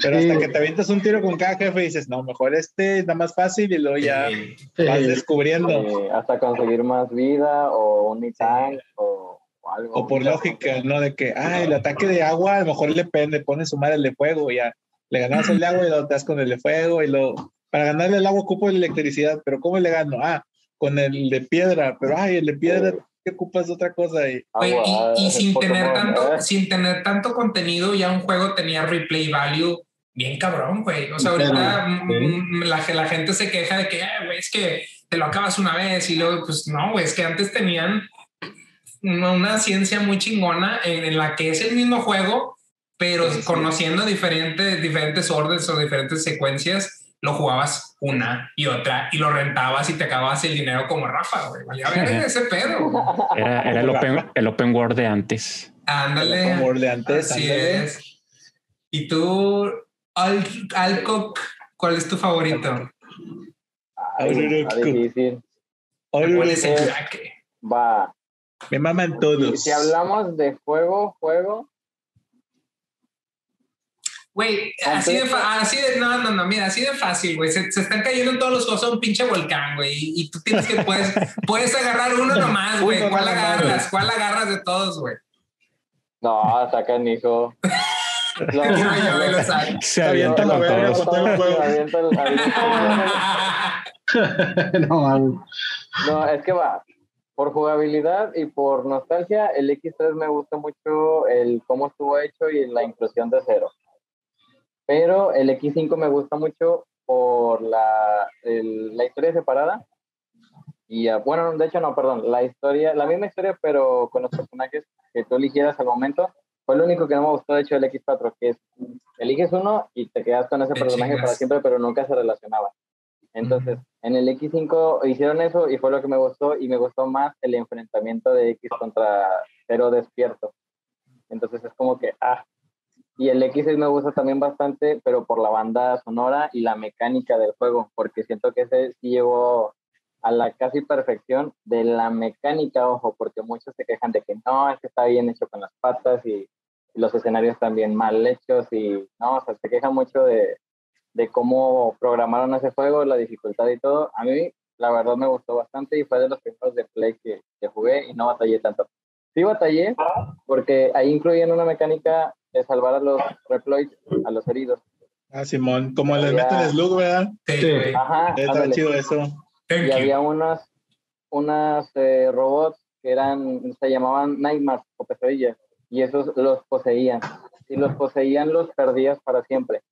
Pero Sí. hasta que te avientas un tiro con cada jefe dices, no, mejor este está más fácil y luego ya vas descubriendo. Hasta conseguir más vida o un tank o, o algo. O por lógica, ¿no? De que, ah, el ataque de agua, a lo mejor le, le pones su madre el de fuego y ya. Le ganas el de agua y lo das con el de fuego y lo... Para ganarle el agua ocupo la electricidad, pero ¿cómo le gano? Ah, con el de piedra, pero ay, el de piedra, ¿qué ocupas de otra cosa? Y, Oye, Agua, y, y eh, sin tener tanto, ¿eh? sin tener tanto contenido, ya un juego tenía replay value bien cabrón, güey. O sea, ahorita la, la gente se queja de que, "Ah, güey, es que te lo acabas una vez y luego, pues no, güey, es que antes tenían una, una ciencia muy chingona en, en la que es el mismo juego, pero Sí, sí. conociendo diferentes, diferentes órdenes o diferentes secuencias, lo jugabas una y otra y lo rentabas y te acababas el dinero como Rafa, güey. Valía ver ese pedo. Era, era el, open, el open world de antes. Ándale. el de antes, Así ándale. es. ¿Y tú, Al Alcock, cuál es tu favorito? Ay, ¿Cuál es el jaque? Va. Me maman todos. Si hablamos de juego, juego, Güey, así de, así de, no, no, no, mira, así de fácil, güey. Se, se están cayendo en todos los a un pinche volcán, güey. Y, y tú tienes que, puedes, puedes agarrar uno nomás, güey. ¿Cuál agarras? ¿Cuál agarras de todos, güey? no, sacan hijo. No, Yo, yo, yo lo saco. Se avienta con todo no. No, es que va. Por jugabilidad y por nostalgia, el X3 me gusta mucho el cómo estuvo hecho y la inclusión de cero. Pero el X5 me gusta mucho por la, el- la historia separada. Y ah, bueno, de hecho no, perdón, la historia, la misma historia, pero con los personajes que tú eligieras al momento. Fue lo único que no me gustó, de hecho, del X4, que es, eliges uno y te quedas con ese personaje chingas. para siempre, pero nunca se relacionaba. Entonces, en el X5 hicieron eso y fue lo que me gustó y me gustó más el enfrentamiento de X contra Cero Despierto. Entonces es como que, ah, y el X6 me gusta también bastante, pero por la banda sonora y la mecánica del juego, porque siento que ese sí llegó a la casi perfección de la mecánica, ojo, porque muchos se quejan de que no, es que está bien hecho con las patas y, y los escenarios están bien mal hechos y no, o sea, se quejan mucho de, de cómo programaron ese juego, la dificultad y todo. A mí, la verdad, me gustó bastante y fue de los primeros de Play que, que jugué y no batallé tanto. Sí batallé porque ahí incluían una mecánica de salvar a los reploids, a los heridos. Ah, Simón, como les meten slug, ¿verdad? Sí. Ajá, Está chido eso. Thank y you. había unas, unas eh, robots que eran, se llamaban Nightmares o pesadillas, y esos los poseían. Si los poseían, los perdías para siempre.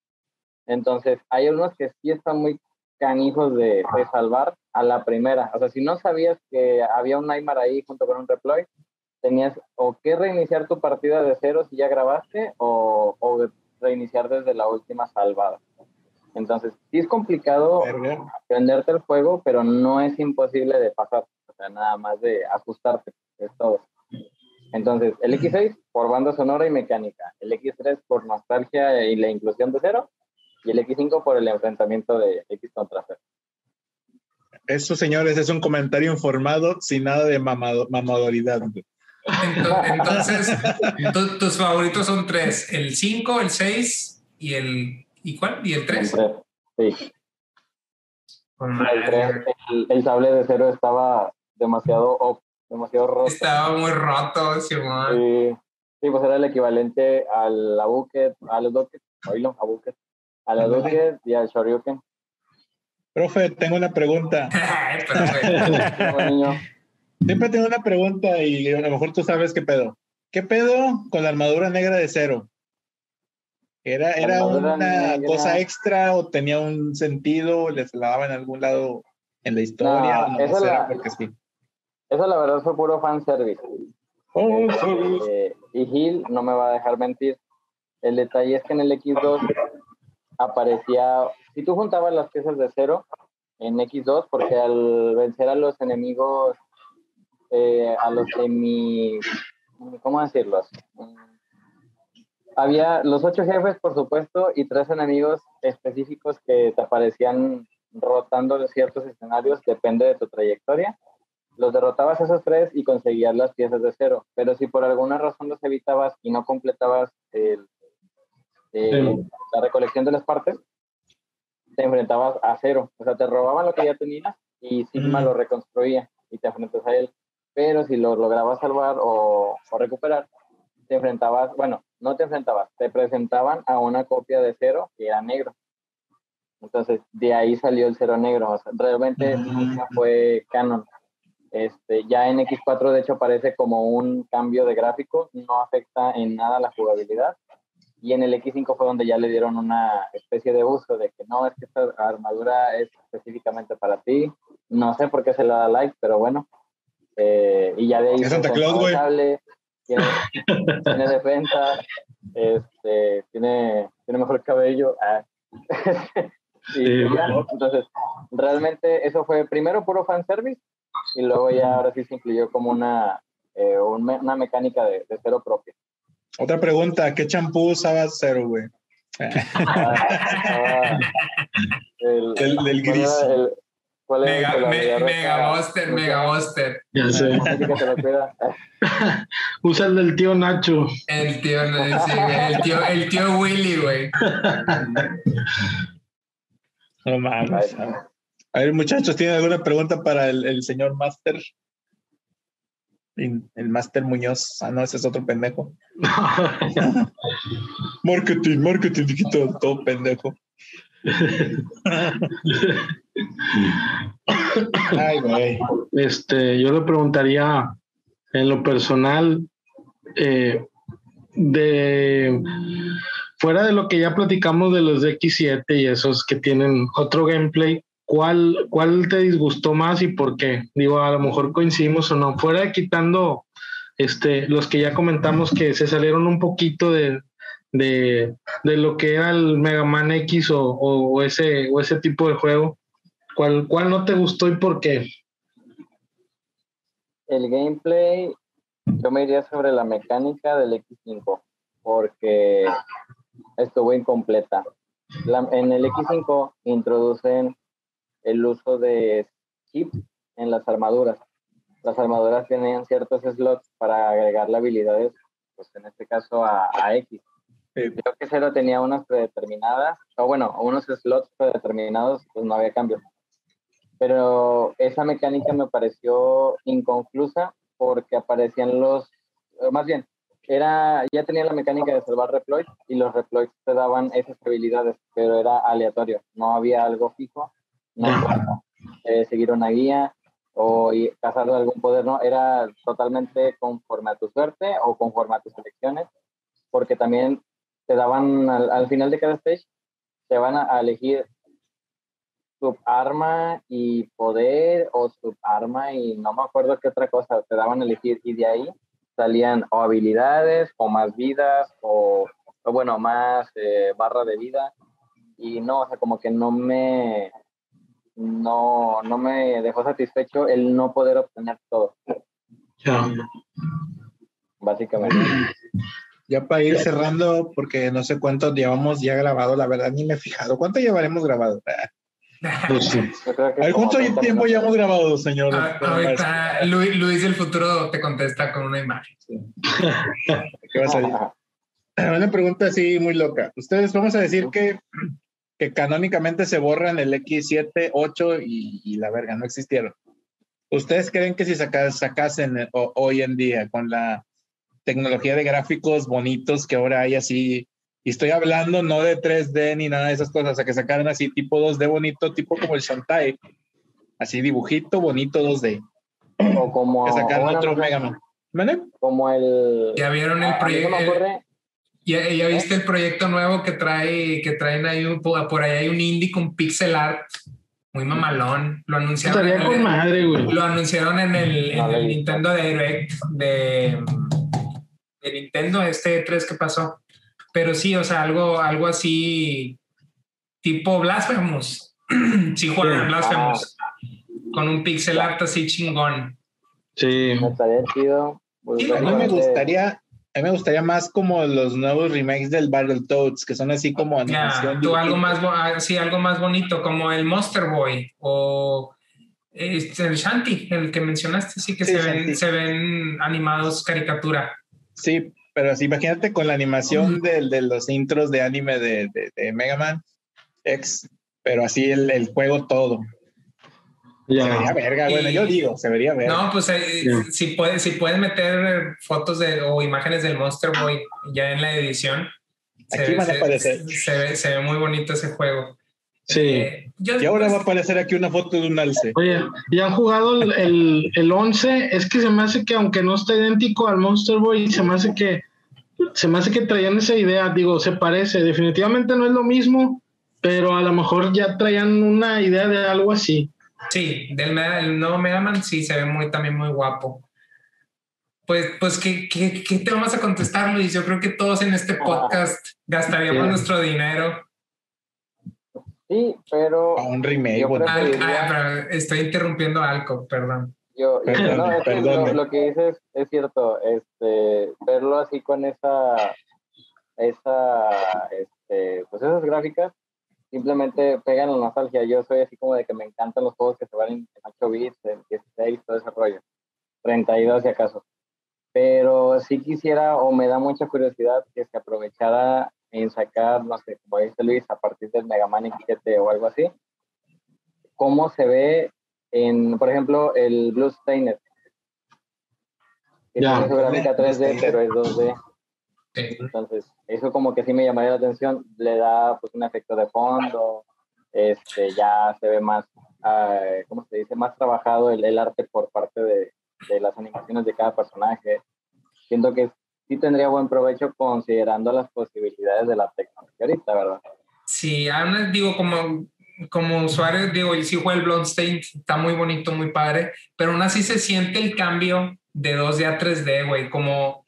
Entonces, hay unos que sí están muy canijos de, de salvar a la primera. O sea, si no sabías que había un Nightmare ahí junto con un Reploid, tenías o que reiniciar tu partida de cero si ya grabaste, o, o reiniciar desde la última salvada. Entonces, sí es complicado aprenderte el juego, pero no es imposible de pasar. O sea, nada más de ajustarte, es todo. Entonces, el X6 por banda sonora y mecánica, el X3 por nostalgia y la inclusión de cero, y el X5 por el enfrentamiento de X contra cero. Eso, señores, es un comentario informado sin nada de mamado- mamadoridad. Entonces, tu- tus favoritos son tres: el 5, el 6 y el. ¿Y cuál? ¿Y el 3? El tres, Sí, el, tres, el, el sable de cero estaba demasiado op, demasiado roto. Estaba muy roto, Simón. Sí, sí, pues era el equivalente al Abuket, a los Docket, oílo, Abuket, a la Docket y al Shoryuken. Profe, tengo una pregunta. Perfecto. Siempre tengo una pregunta y a lo mejor tú sabes qué pedo. ¿Qué pedo con la armadura negra de cero? ¿Era, era una negra. cosa extra o tenía un sentido? ¿Les la daba en algún lado en la historia? No, esa la- porque sí. Eso la verdad fue puro fanservice. Oh. Eh, y Gil no me va a dejar mentir. El detalle es que en el X2 aparecía, si tú juntabas las piezas de cero en X2, porque al vencer a los enemigos, eh, a los semi, ¿cómo decirlos? Había los ocho jefes, por supuesto, y tres enemigos específicos que te aparecían rotando ciertos escenarios, depende de tu trayectoria los derrotabas esos tres y conseguías las piezas de cero. Pero si por alguna razón los evitabas y no completabas el- el- Sí. la recolección de las partes, te enfrentabas a cero. O sea, te robaban lo que ya tenías y Sigma Mm. lo reconstruía y te enfrentas a él. Pero si lo lograbas salvar o, o recuperar, te enfrentabas, bueno, no te enfrentabas, te presentaban a una copia de cero que era negro. Entonces, de ahí salió el cero negro. O sea, realmente Mm. nunca fue canon. Este, ya en X4 de hecho aparece como un cambio de gráfico, no afecta en nada la jugabilidad. Y en el X5 fue donde ya le dieron una especie de uso de que no, es que esta armadura es específicamente para ti. No sé por qué se le da like, pero bueno. Eh, y ya de ahí Es Santa Claus, güey. tiene, tiene defensa, este, tiene, tiene mejor cabello. ah. y Sí. ya, entonces, realmente eso fue primero puro fanservice y luego ya ahora sí se incluyó como una, eh, una mecánica de, de cero propia. Otra pregunta, ¿qué champú usaba cero, güey? Ah, el, Del- del ¿cuál gris. el- ¿Cuál el Mega, me- mega Buster, Mega Buster. Ya sé. Lo cuida. Usa el del tío Nacho. El tío, sí, el tío, el tío Willy, güey. No mames. A ver, muchachos, ¿tienen alguna pregunta para el, el señor Master? El el Master Muñoz. Ah, no, ese es otro pendejo. Marketing, marketing digital, todo pendejo. Este, yo le preguntaría en lo personal, eh, de fuera de lo que ya platicamos de los de X7 y esos que tienen otro gameplay, ¿cuál, cuál te disgustó más y por qué? Digo, a lo mejor coincidimos o no. Fuera de quitando este, los que ya comentamos que se salieron un poquito de, de, de lo que era el Mega Man X o, o- ese, o ese tipo de juego, ¿cuál, ¿cuál no te gustó y por qué? El gameplay, yo me iría sobre la mecánica del X5, porque estuvo incompleta. La- en el X5 introducen el uso de chip en las armaduras. Las armaduras tenían ciertos slots para agregarle habilidades, pues en este caso a, a X. Sí. Creo que Cero tenía unas predeterminadas, o bueno, unos slots predeterminados, pues no había cambio. Pero esa mecánica me pareció inconclusa porque aparecían los, más bien, era, ya tenía la mecánica de salvar reploids y los reploids te daban esas habilidades, pero era aleatorio, no había algo fijo, no eh, seguir una guía o cazar algún poder, no, era totalmente conforme a tu suerte o conforme a tus elecciones, porque también te daban al, al final de cada stage, te van a, a elegir subarma y poder o subarma y no me acuerdo qué otra cosa te daban a elegir y de ahí salían o habilidades o más vidas o, o bueno más eh, barra de vida y no o sea como que no me no no me dejó satisfecho el no poder obtener todo Ya. básicamente. Ya para ir cerrando, porque no sé cuánto llevamos ya grabado, la verdad ni me he fijado. ¿Cuánto llevaremos grabado? Ah, Pues sí. ¿Cuánto 30 tiempo minutos. llevamos grabado, señor? Ah, ahorita Luis, Luis del futuro te contesta con una imagen. ¿Qué va a salir? Una pregunta así muy loca. Ustedes vamos a decir que, que canónicamente se borran el X7, 8 y, y la verga, no existieron. ¿Ustedes creen que si saca- sacasen eh, ho- hoy en día con la tecnología de gráficos bonitos que ahora hay así, y estoy hablando no de 3D ni nada de esas cosas, o sea, que sacaran así tipo 2D bonito, tipo como el Shantae, así dibujito bonito 2D, O como, que sacaran bueno, otro Mega Man. ¿Vale? como el... Ya vieron el a- a mí se proyecto. me ocurre- ¿Ya, ya viste el proyecto nuevo que trae, que traen ahí un- por ahí hay un indie con pixel art muy mamalón. Lo anunciaron, en Estaría con el, madre, güey. lo anunciaron en el, en el. Nintendo Direct de, de Nintendo, este 3 que pasó. Pero sí, o sea, algo, algo así tipo Blasphemous. sí, juegan Sí. Blasphemous. Con un pixel art así chingón. Sí. Me estaría chido. pues, Sí, A mí me gustaría, a mí me gustaría más como los nuevos remakes del Battletoads, que son así como animación. tú algo más, ah, sí, algo más bonito, como el Monster Boy o este, el Shanty, el que mencionaste, sí que Sí, se, ven, se ven animados caricatura. Sí, pero así, imagínate con la animación del- de, los intros de anime de, de, de Mega Man X, pero así el, el juego todo. Se vería Ya. verga, Y- bueno, yo digo, se vería verga. No, pues eh, Sí. si, puedes, si puedes meter eh, fotos de, o imágenes del Monster Boy ya en la edición, se, Aquí ve, van a se- aparecer. se ve- se ve muy bonito ese juego. Sí. Eh, yo- Y ahora pues, va a aparecer aquí una foto de un alce. Oye, ¿y han jugado el, el, el 11? Es que se me hace que aunque no está idéntico al Monster Boy, se me hace que se me hace que traían esa idea, digo, se parece, definitivamente no es lo mismo, pero a lo mejor ya traían una idea de algo así. Sí, del Mega- el nuevo Mega Man sí se ve muy, también muy guapo. Pues, pues ¿qué, qué, qué te vamos a contestar, Luis? Yo creo que todos en este podcast gastaríamos Sí. nuestro dinero. Sí, pero A un remake. Que- ah, pero estoy interrumpiendo a Alco, perdón. yo, Perdón, no, es que lo, lo que dices es cierto, este, verlo así con esa, esa, este, pues esas gráficas, simplemente pegan la nostalgia. Yo soy así como de que me encantan los juegos que se van en 8 bits, en 16, todo ese rollo, 32 si acaso. Pero sí quisiera, o me da mucha curiosidad, que se aprovechara en sacar, no sé, como dice Luis, a partir del Mega Man X7 o algo así, cómo se ve en, por ejemplo, el Blue Stained. Que Ya. tiene su gráfica 3D, pero es 2D. Sí. Entonces, eso como que sí me llamaría la atención. Le da pues un efecto de fondo, este, ya se ve más, ah, ¿cómo se dice? Más trabajado el, el arte por parte de, de las animaciones de cada personaje. Siento que sí tendría buen provecho considerando las posibilidades de la tecnología ahorita, ¿verdad? Sí, aún es- digo, como, como usuario, digo, y sí juega el Bloodstained, está muy bonito, muy padre, pero aún así se siente el cambio de 2D a 3D, güey, como,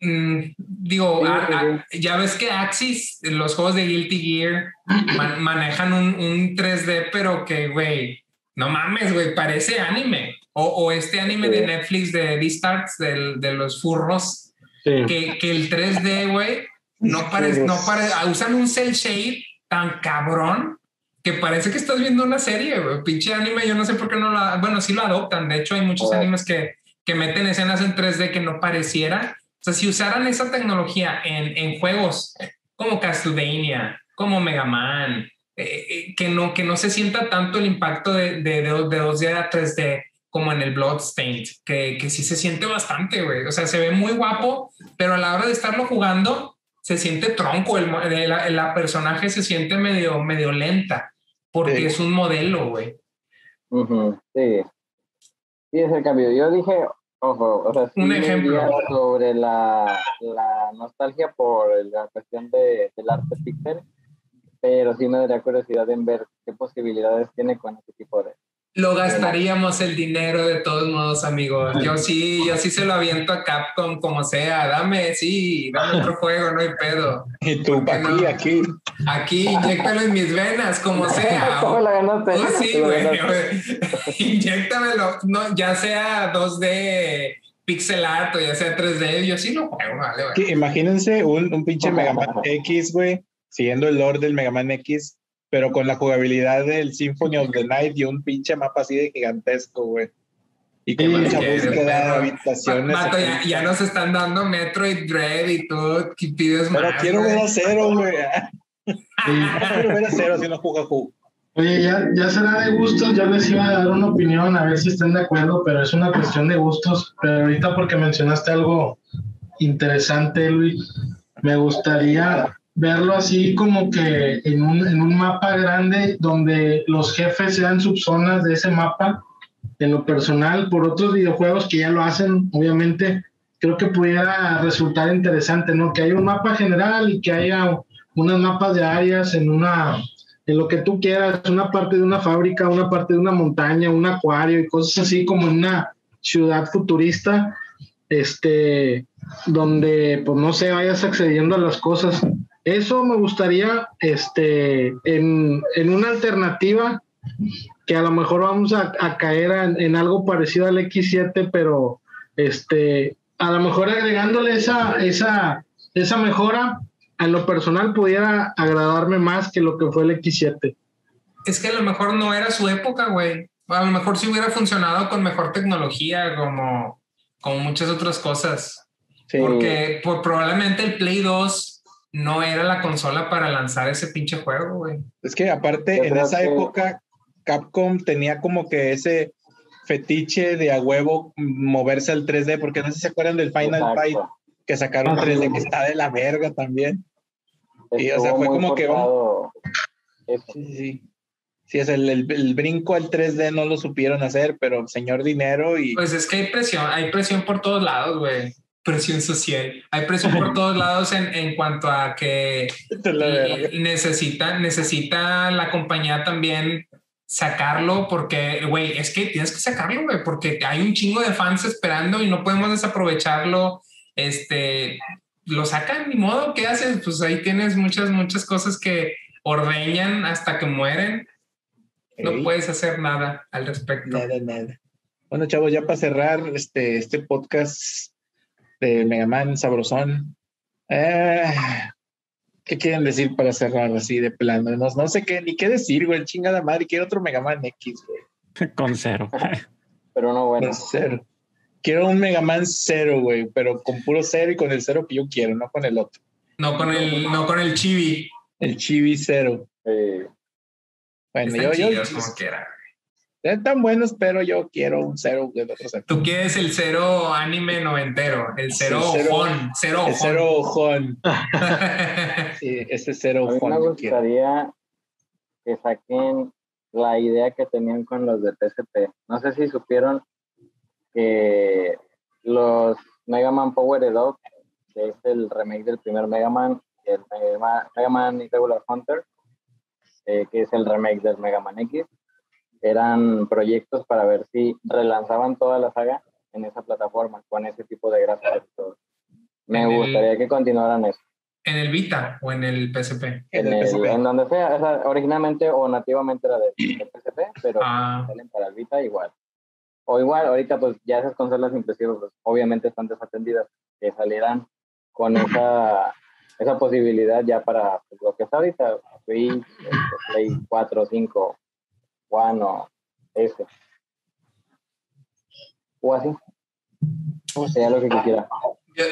mm, digo, Sí, a- a- ya ves que Axis, los juegos de Guilty Gear, man- manejan un, un 3D, pero que, güey, no mames, güey, parece anime. O, o este anime Sí. de Netflix de Beastars, del- de los furros, Sí. que, que el 3D, güey, no parece, no parece, usan un cel shade tan cabrón que parece que estás viendo una serie, güey. Pinche anime, yo no sé por qué no la, bueno, sí lo adoptan. De hecho, hay muchos Oh. animes que, que meten escenas en 3D que no pareciera. O sea, si usaran esa tecnología en, en juegos como Castlevania, como Mega Man, eh, eh, que, no, que no se sienta tanto el impacto de, de, de, de 2D a 3D como en el Bloodstained, que, que sí se siente bastante, güey. O sea, se ve muy guapo, pero a la hora de estarlo jugando, se siente tronco. El, mo- de la, personaje se siente medio, medio lenta, porque Sí. es un modelo, güey. Ujú, Sí. Sí, es el cambio. Yo dije, ojo, o sea, sí Un ejemplo. sobre la, la nostalgia por la cuestión de, del arte pixel, pero sí me daría curiosidad en ver qué posibilidades tiene con este tipo de... Lo gastaríamos el dinero de todos modos, amigos. Yo sí, yo sí se lo aviento a Capcom como sea. Dame, sí, dame otro juego, no hay pedo. Y tú, ¿Por qué aquí, no? aquí. Aquí, inyectalo en mis venas, como sea. ¿Cómo la ganaste? Oh, sí, güey. Inyéctamelo, no, ya sea 2D pixel art o ya sea 3D, yo sí lo juego, vale, güey. Imagínense un, un pinche Mega Man X, güey, siguiendo el lore del Mega Man X, pero con la jugabilidad del Symphony of the Night y un pinche mapa así de gigantesco, güey. Y con Sí, mucha búsqueda de habitaciones. Vato, ya, ya nos están dando Metroid Dread y tú que pides Pero más. quiero ver a cero, güey. quiero ver a cero si no juega juego. Oye, ya, ya será de gustos, ya les iba a dar una opinión, a ver si están de acuerdo, pero es una cuestión de gustos. Pero ahorita porque mencionaste algo interesante, Luis, me gustaría verlo así como que en un, en un mapa grande donde los jefes sean subzonas de ese mapa, en lo personal, por otros videojuegos que ya lo hacen, obviamente, creo que pudiera resultar interesante, ¿no? Que haya un mapa general y que haya unos mapas de áreas en una en lo que tú quieras, una parte de una fábrica, una parte de una montaña, un acuario y cosas así como en una ciudad futurista, este, donde pues no sé, vayas accediendo a las cosas. Eso me gustaría, este, en, en una alternativa que a lo mejor vamos a, a caer en, en algo parecido al X7, pero este, a lo mejor agregándole esa, esa, esa mejora, en lo personal pudiera agradarme más que lo que fue el X7. Es que a lo mejor no era su época, güey. A lo mejor si hubiera funcionado con mejor tecnología, como, como muchas otras cosas. Sí, Porque por, probablemente el Play 2 no era la consola para lanzar ese pinche juego, güey. Es que aparte, Yo en esa que- época, Capcom tenía como que ese fetiche de a huevo moverse al 3D, porque no sé si se acuerdan del Final exacto. Fight que sacaron Ah, 3D, que está de la verga también. Y, o sea, Estuvo fue como que. Sí, sí, sí. Sí, es el, el, el brinco al 3D no lo supieron hacer, pero señor dinero y Pues es que hay presión, hay presión por todos lados, güey. Presión social. Hay presión por todos lados en, en cuanto a que y necesita, necesita la compañía también sacarlo porque, güey, es que tienes que sacarlo, güey, porque hay un chingo de fans esperando y no podemos desaprovecharlo. Este, lo sacan, ni modo, ¿qué haces? Pues ahí tienes muchas, muchas cosas que ordeñan hasta que mueren. No Ey, puedes hacer nada al respecto. Nada, nada. Bueno, chavos, ya para cerrar este, este podcast de Mega Man Sabrosón, eh, ¿qué quieren decir para cerrar así de plano? No, no sé qué, ni qué decir, güey. Chingada madre, quiero otro Mega Man X, güey. Con cero. Pero no, bueno. No, cero. Quiero un Mega Man cero, güey, pero con puro cero y con el cero que yo quiero, no con el otro. No con el, no con el chibi. El Chibi cero. eh, Bueno, Están yo, yo, chidos como quiera. Están buenos, pero yo quiero un cero del otro cero. Tú quieres el cero anime noventero, el cero el cero- ojón, cero El ojón. cero ojón. Sí, ese cero a mí me ojón quiero. gustaría que saquen la idea que tenían con los de PSP. No sé si supieron que los Mega Man Power Up, que es el remake del primer Mega Man, el Mega Man, Mega Man Irregular Hunter, eh, que es el remake del Mega Man X, eran proyectos para ver si relanzaban toda la saga en esa plataforma con ese tipo de gráficos. Me En el- gustaría que continuaran eso. en el Vita o en el PSP. En En, el el- PSP. en donde sea, o sea, originalmente o nativamente era de, de PSP, pero Ah, salen para el Vita igual. O igual, ahorita pues ya esas consolas impresivas pues, obviamente están desatendidas, que salieran con esa, esa posibilidad ya para pues, lo que está ahorita, Switch, este, Play 4, 5, One o ese. O así. Sería lo que quisiera.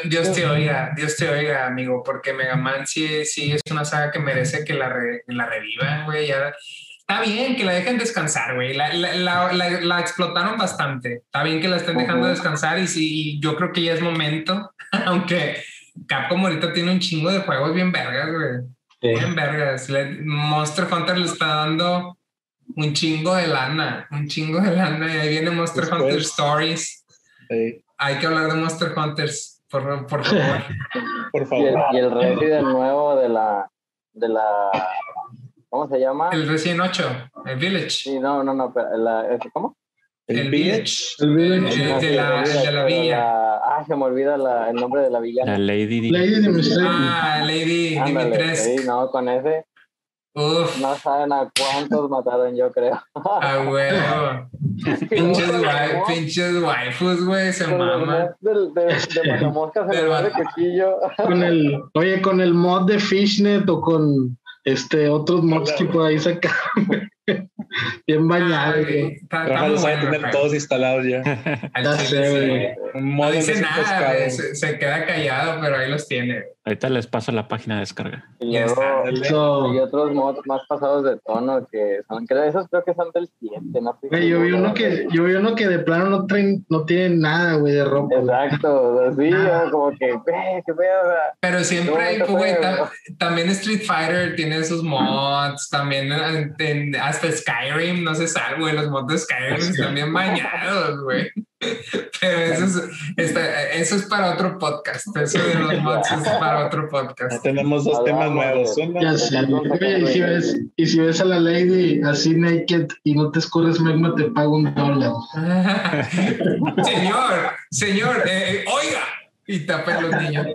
Dios, te oiga, Dios te oiga, amigo, porque Mega Man sí, sí es una saga que merece que la, re- la revivan, güey. Ya. Está bien que la dejen descansar, güey. La, la, la, explotaron bastante. Está bien que la estén dejando descansar y sí, yo creo que ya es momento, aunque Capcom ahorita tiene un chingo de juegos bien vergas, güey. Bien vergas. Monster Hunter le está dando un chingo de lana, un chingo de lana. Y ahí viene Monster Después. Hunter Stories. Sí, Hay que hablar de Monster Hunters, por, por favor. por Y el, favor. y el Resident nuevo de la, de la, ¿cómo se llama? El Resident 8, el Village. Sí, no, no, no, pero la, ¿es- ¿cómo? El, Village. El Village. De, la, olvida, de la villa. la- ah, se me olvida la- el nombre de la villana. La Lady. Lady Dimitrescu. Ah, Lady Dimitrescu. sí, no, con ese Uf, no saben a cuántos mataron, yo creo. a huevo. Pinches, pinches waifus, güey, se maman. del- de, de matamoscas de cuchillo. Con el, oye, con el mod de Fishnet o con este otros mods que por ahí sacan. Bien bañado, güey. muy los sabe bueno, tener todos instalados ya. Al Ya chile, sé, güey. Un No dice nada, se, se queda callado, pero ahí los tiene. Ahorita les paso la página de descarga. Y luego otros mods más pasados de tono que son, que esos creo que son del 7, no sé. güey, yo vi uno que, yo vi uno que de plano no traen, no tienen nada, güey, de ropa. Exacto, así, Ah. como que, que vea, Pero siempre hay, No, güey, ta- también Street Fighter tiene sus mods, también en- en- hasta Skyrim, no se sabe, güey, los mods de Skyrim están bien bañados, güey. Pero eso es, está- eso es para otro podcast, eso de los mods es para otro podcast. Tenemos dos temas nuevos. de- Uno, Ya sé. Oye, y si ves, y si ves a la lady así naked y no te escurres magma, te pago un dólar. señor, señor, eh, eh, oiga, y tapen los niños.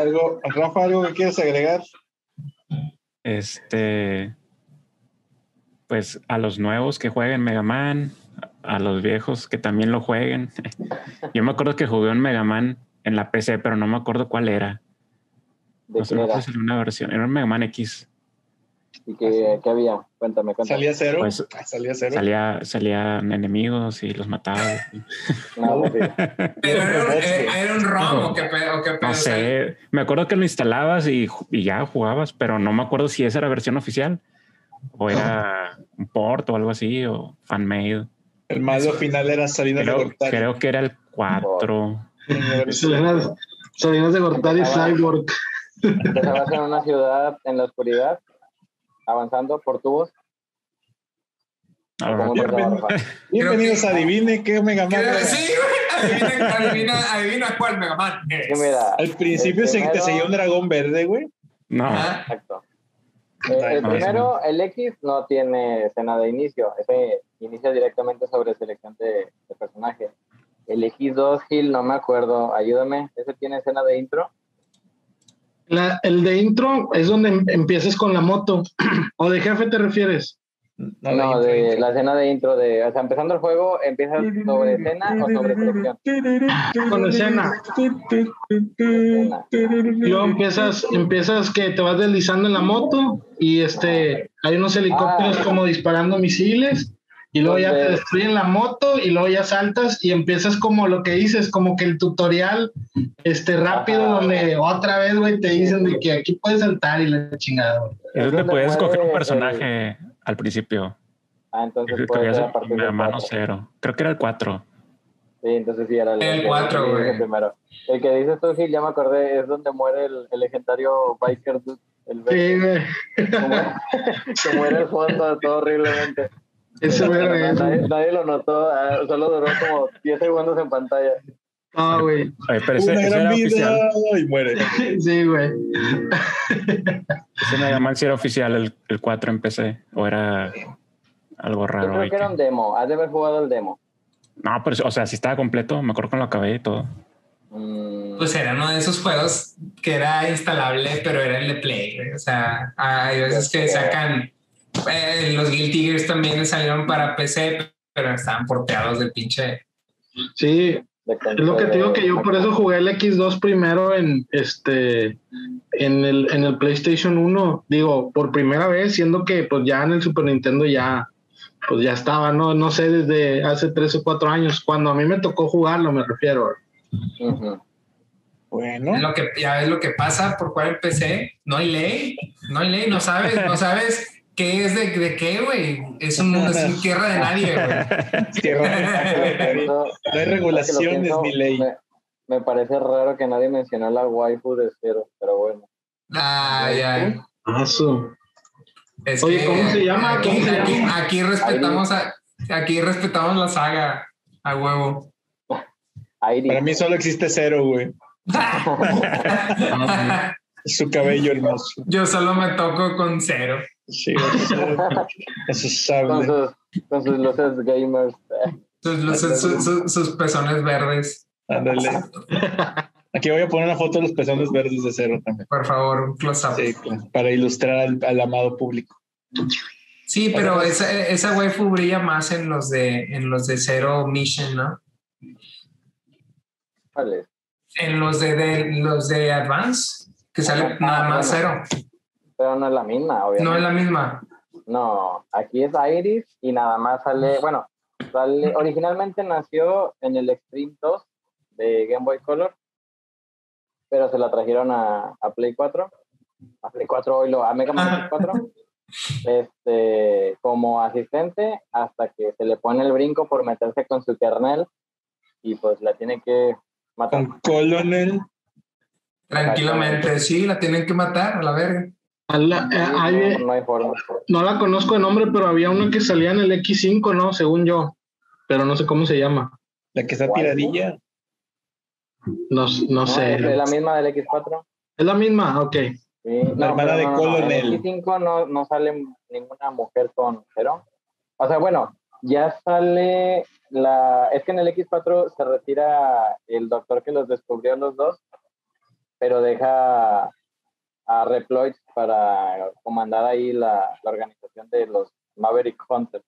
algo, Rafa, algo que quieres agregar. Este, pues a los nuevos que jueguen Mega Man, a los viejos que también lo jueguen. Yo me acuerdo que jugué un Mega Man en la PC, pero no me acuerdo cuál era. ¿De No sé, qué no era? sé si era una versión. Era un Mega Man X. ¿Y qué, qué había? Cuéntame, cuéntame. Salía cero. Pues, Ah, salía cero. Salía, salían enemigos y los mataba. No, sí. Pero era un, eh, era un ROM o qué pedo, o qué pedo, No sé, me acuerdo que lo instalabas y, y ya jugabas, pero no me acuerdo si esa era versión oficial o era un port o algo así o fanmade. El malo final era Salinas de Gortari. creo que era el 4. Salinas, Salinas de Gortari Cyborg. Empezabas en una ciudad en la oscuridad, avanzando por tubos. Bienvenidos a Adivine qué Mega Man. Sí, güey, adivina, adivina, adivina cuál Mega Man es. Que mira, Al principio se te seguía un dragón verde, güey. No. Exacto. Eh, el No, primero, el X, no tiene escena de inicio. Ese inicia directamente sobre selección de, de personaje. El X2, Gil, no me acuerdo. Ayúdame. ¿Ese tiene escena de intro? La- el de intro es donde em- empiezas con la moto. ¿O de jefe te refieres? No, No, de- de la escena de intro. de O sea, empezando el juego, ¿empiezas sobre escena o sobre selección? Con escena. Luego empiezas, empiezas que te vas deslizando en la moto y este hay unos helicópteros Ah. como disparando misiles y luego ya te destruyen la moto y luego ya saltas y empiezas como lo que dices, como que el tutorial este rápido Ajá. donde otra vez güey te dicen de que aquí puedes saltar y la chingada. güey. es donde donde puedes escoger un personaje al principio. Ah, entonces Creo puede que ser a partir el del Mega Man 4. 0. Creo que era el 4. Sí, entonces sí era el, El cuatro, que güey. dices primero. El que dices tú, Gil, ya me acordé, es donde muere el, el legendario biker dude. El Sí, güey. que muere el fondo todo horriblemente. Ese güey, güey. nadie, nadie lo notó, ah, solo duró como 10 segundos en pantalla. No, güey. Pero ese, Una ese gran era vida oficial. y muere. Sí, güey. Ese Mega Man sí era oficial, el, el 4 en PC. O era algo Yo raro. creo ahí que era un demo, has de haber jugado el demo. No, pero o sea, si estaba completo, me acuerdo que lo acabé y todo. Mm, Pues era uno de esos juegos que era instalable, pero era el de Play. O sea, hay veces que sacan. eh, los Guilty Gears también salieron para PC, pero estaban porteados del pinche. Sí, de Es lo que te digo que yo por eso jugué el X2 primero en este en el, en el PlayStation 1, digo, por primera vez, siendo que pues ya en el Super Nintendo ya pues ya estaba, no no sé desde hace tres o cuatro años, cuando a mí me tocó jugarlo, me refiero. Bueno, Lo que, ya ves lo que pasa por jugar el PC. No hay ley. No hay ley. No sabes, no sabes qué es de, de qué, güey. Es un mundo, una tierra de nadie, güey. tierra- Eso- no hay regulaciones pienso, ni ley. Me, me parece raro que nadie mencionó la waifu de cero, pero bueno. Ay, ay. Ah, su. Es Oye, que ¿cómo se llama? Aquí, ¿Cómo se aquí- llama? aquí respetamos a, aquí respetamos la saga a huevo. Airi. Para mí solo existe cero, güey. Su cabello hermoso. Yo solo me toco con cero. Sí, eso, es con, sus, con sus luces gamers. Sus, luces- su- su- sus pezones verdes. Ándale. Aquí voy a poner una foto de los pezones verdes de cero también. Por favor, un close-up. Sí, claro, para ilustrar al, al amado público. Sí, pero esa, esa waifu brilla más en los de en los de Zero Mission, ¿no? ¿Cuál es? En los de, de- los de Advance, que sale Ah, nada más bueno. cero. Pero no es la misma, obviamente. No es la misma. No, aquí es Iris y nada más sale, bueno, sale, originalmente nació en el Extreme 2 de Game Boy Color, pero se la trajeron a, a Play 4, a Play 4 hoy lo, a Mega Man X 4, este, como asistente hasta que se le pone el brinco por meterse con su kernel y pues la tiene que matar. Con Colonel. Tranquilamente, sí, la tienen que matar a la verga. A la- eh, hay- No, no hay forma. no la conozco de nombre, pero había una que salía en el X5, ¿no? Según yo. Pero no sé cómo se llama. La que está tiradilla. No, no No, sé. es la misma del X4. ¿Es la misma? Ok. Sí, La hermana pero de En Colonel. el X5 no, no sale ninguna mujer con cero. O sea, bueno, ya sale la. Es que en el X4 se retira el doctor que los descubrió los dos, pero deja a Reploid para comandar ahí la, la organización de los Maverick Hunters.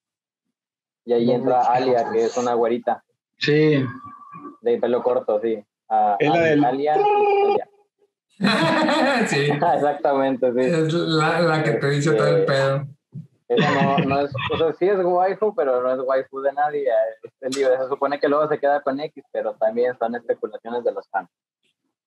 Y ahí entra Alia, que es una güerita Sí. de pelo corto, sí. A- Es la a- del- Alia. Sí, Exactamente, sí. es la, la que te dice todo el pedo. Eso no, no es, o sea, sí es waifu, pero no es waifu de nadie. Es, es libre. Se supone que luego se queda con X, pero también son especulaciones de los fans.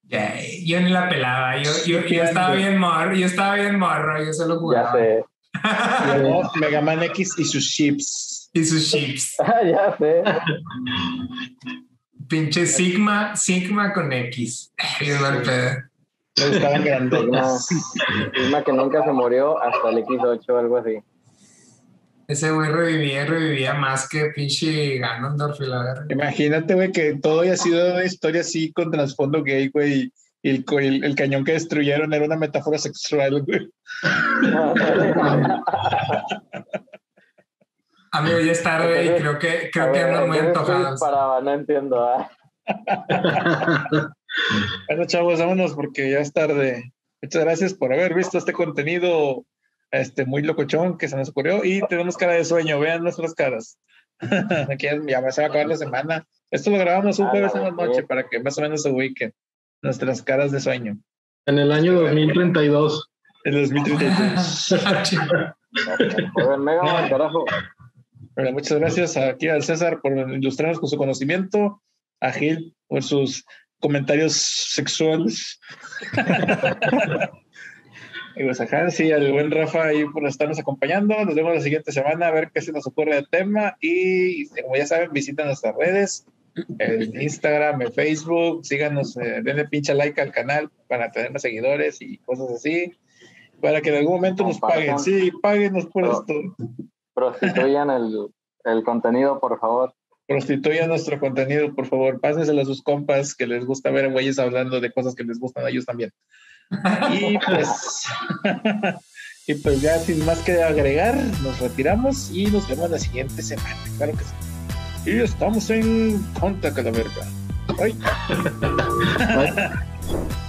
Ya, yo ni la pelaba, yo, yo, yo estaba bien morro, yo estaba bien morro, yo solo Ya jugaba. sé, Luego, Mega Man X y sus chips. y sus chips. ya sé. Pinche Sigma, Sigma con X. Bien mal pedo. Me gustaban. Sigma que nunca se murió hasta el X8 o algo así. Ese güey revivía, revivía más que pinche Ganondorf y la verga. Imagínate, güey, que todo haya sido una historia así con trasfondo gay, güey. Y el, el, el cañón que destruyeron era una metáfora sexual, güey. Amigo, ya es tarde y creo que, creo que andan muy antojados. Para, no entiendo. ¿ah? Bueno, chavos, vámonos porque ya es tarde. Muchas gracias por haber visto este contenido este, muy locochón que se nos ocurrió y tenemos cara de sueño. Vean nuestras caras. Aquí ya se va a acabar la semana. Esto lo grabamos un Ah, jueves en la noche para que más o menos se ubiquen nuestras caras de sueño. En el año 2032. En 2033. Joder, Mega Man, carajo. Bueno, muchas gracias aquí al César por ilustrarnos con su conocimiento, a Gil por sus comentarios sexuales. y pues a Hans y al buen Rafa ahí por estarnos acompañando. Nos vemos la siguiente semana a ver qué se nos ocurre de tema. Y como ya saben, visiten nuestras redes, el Instagram, el Facebook, síganos, eh, denle pinche like al canal para tener más seguidores y cosas así. Para que en algún momento nos paguen. Sí, páguenos por esto. Prostituyan el, el contenido, por favor. prostituyan nuestro contenido, por favor, pásenselo a sus compas que les gusta ver a güeyes hablando de cosas que les gustan a ellos también. Y pues, y pues ya sin más que agregar, nos retiramos y nos vemos la siguiente semana, claro que sí. Y estamos en Conta Calaverga. Bye. Bye.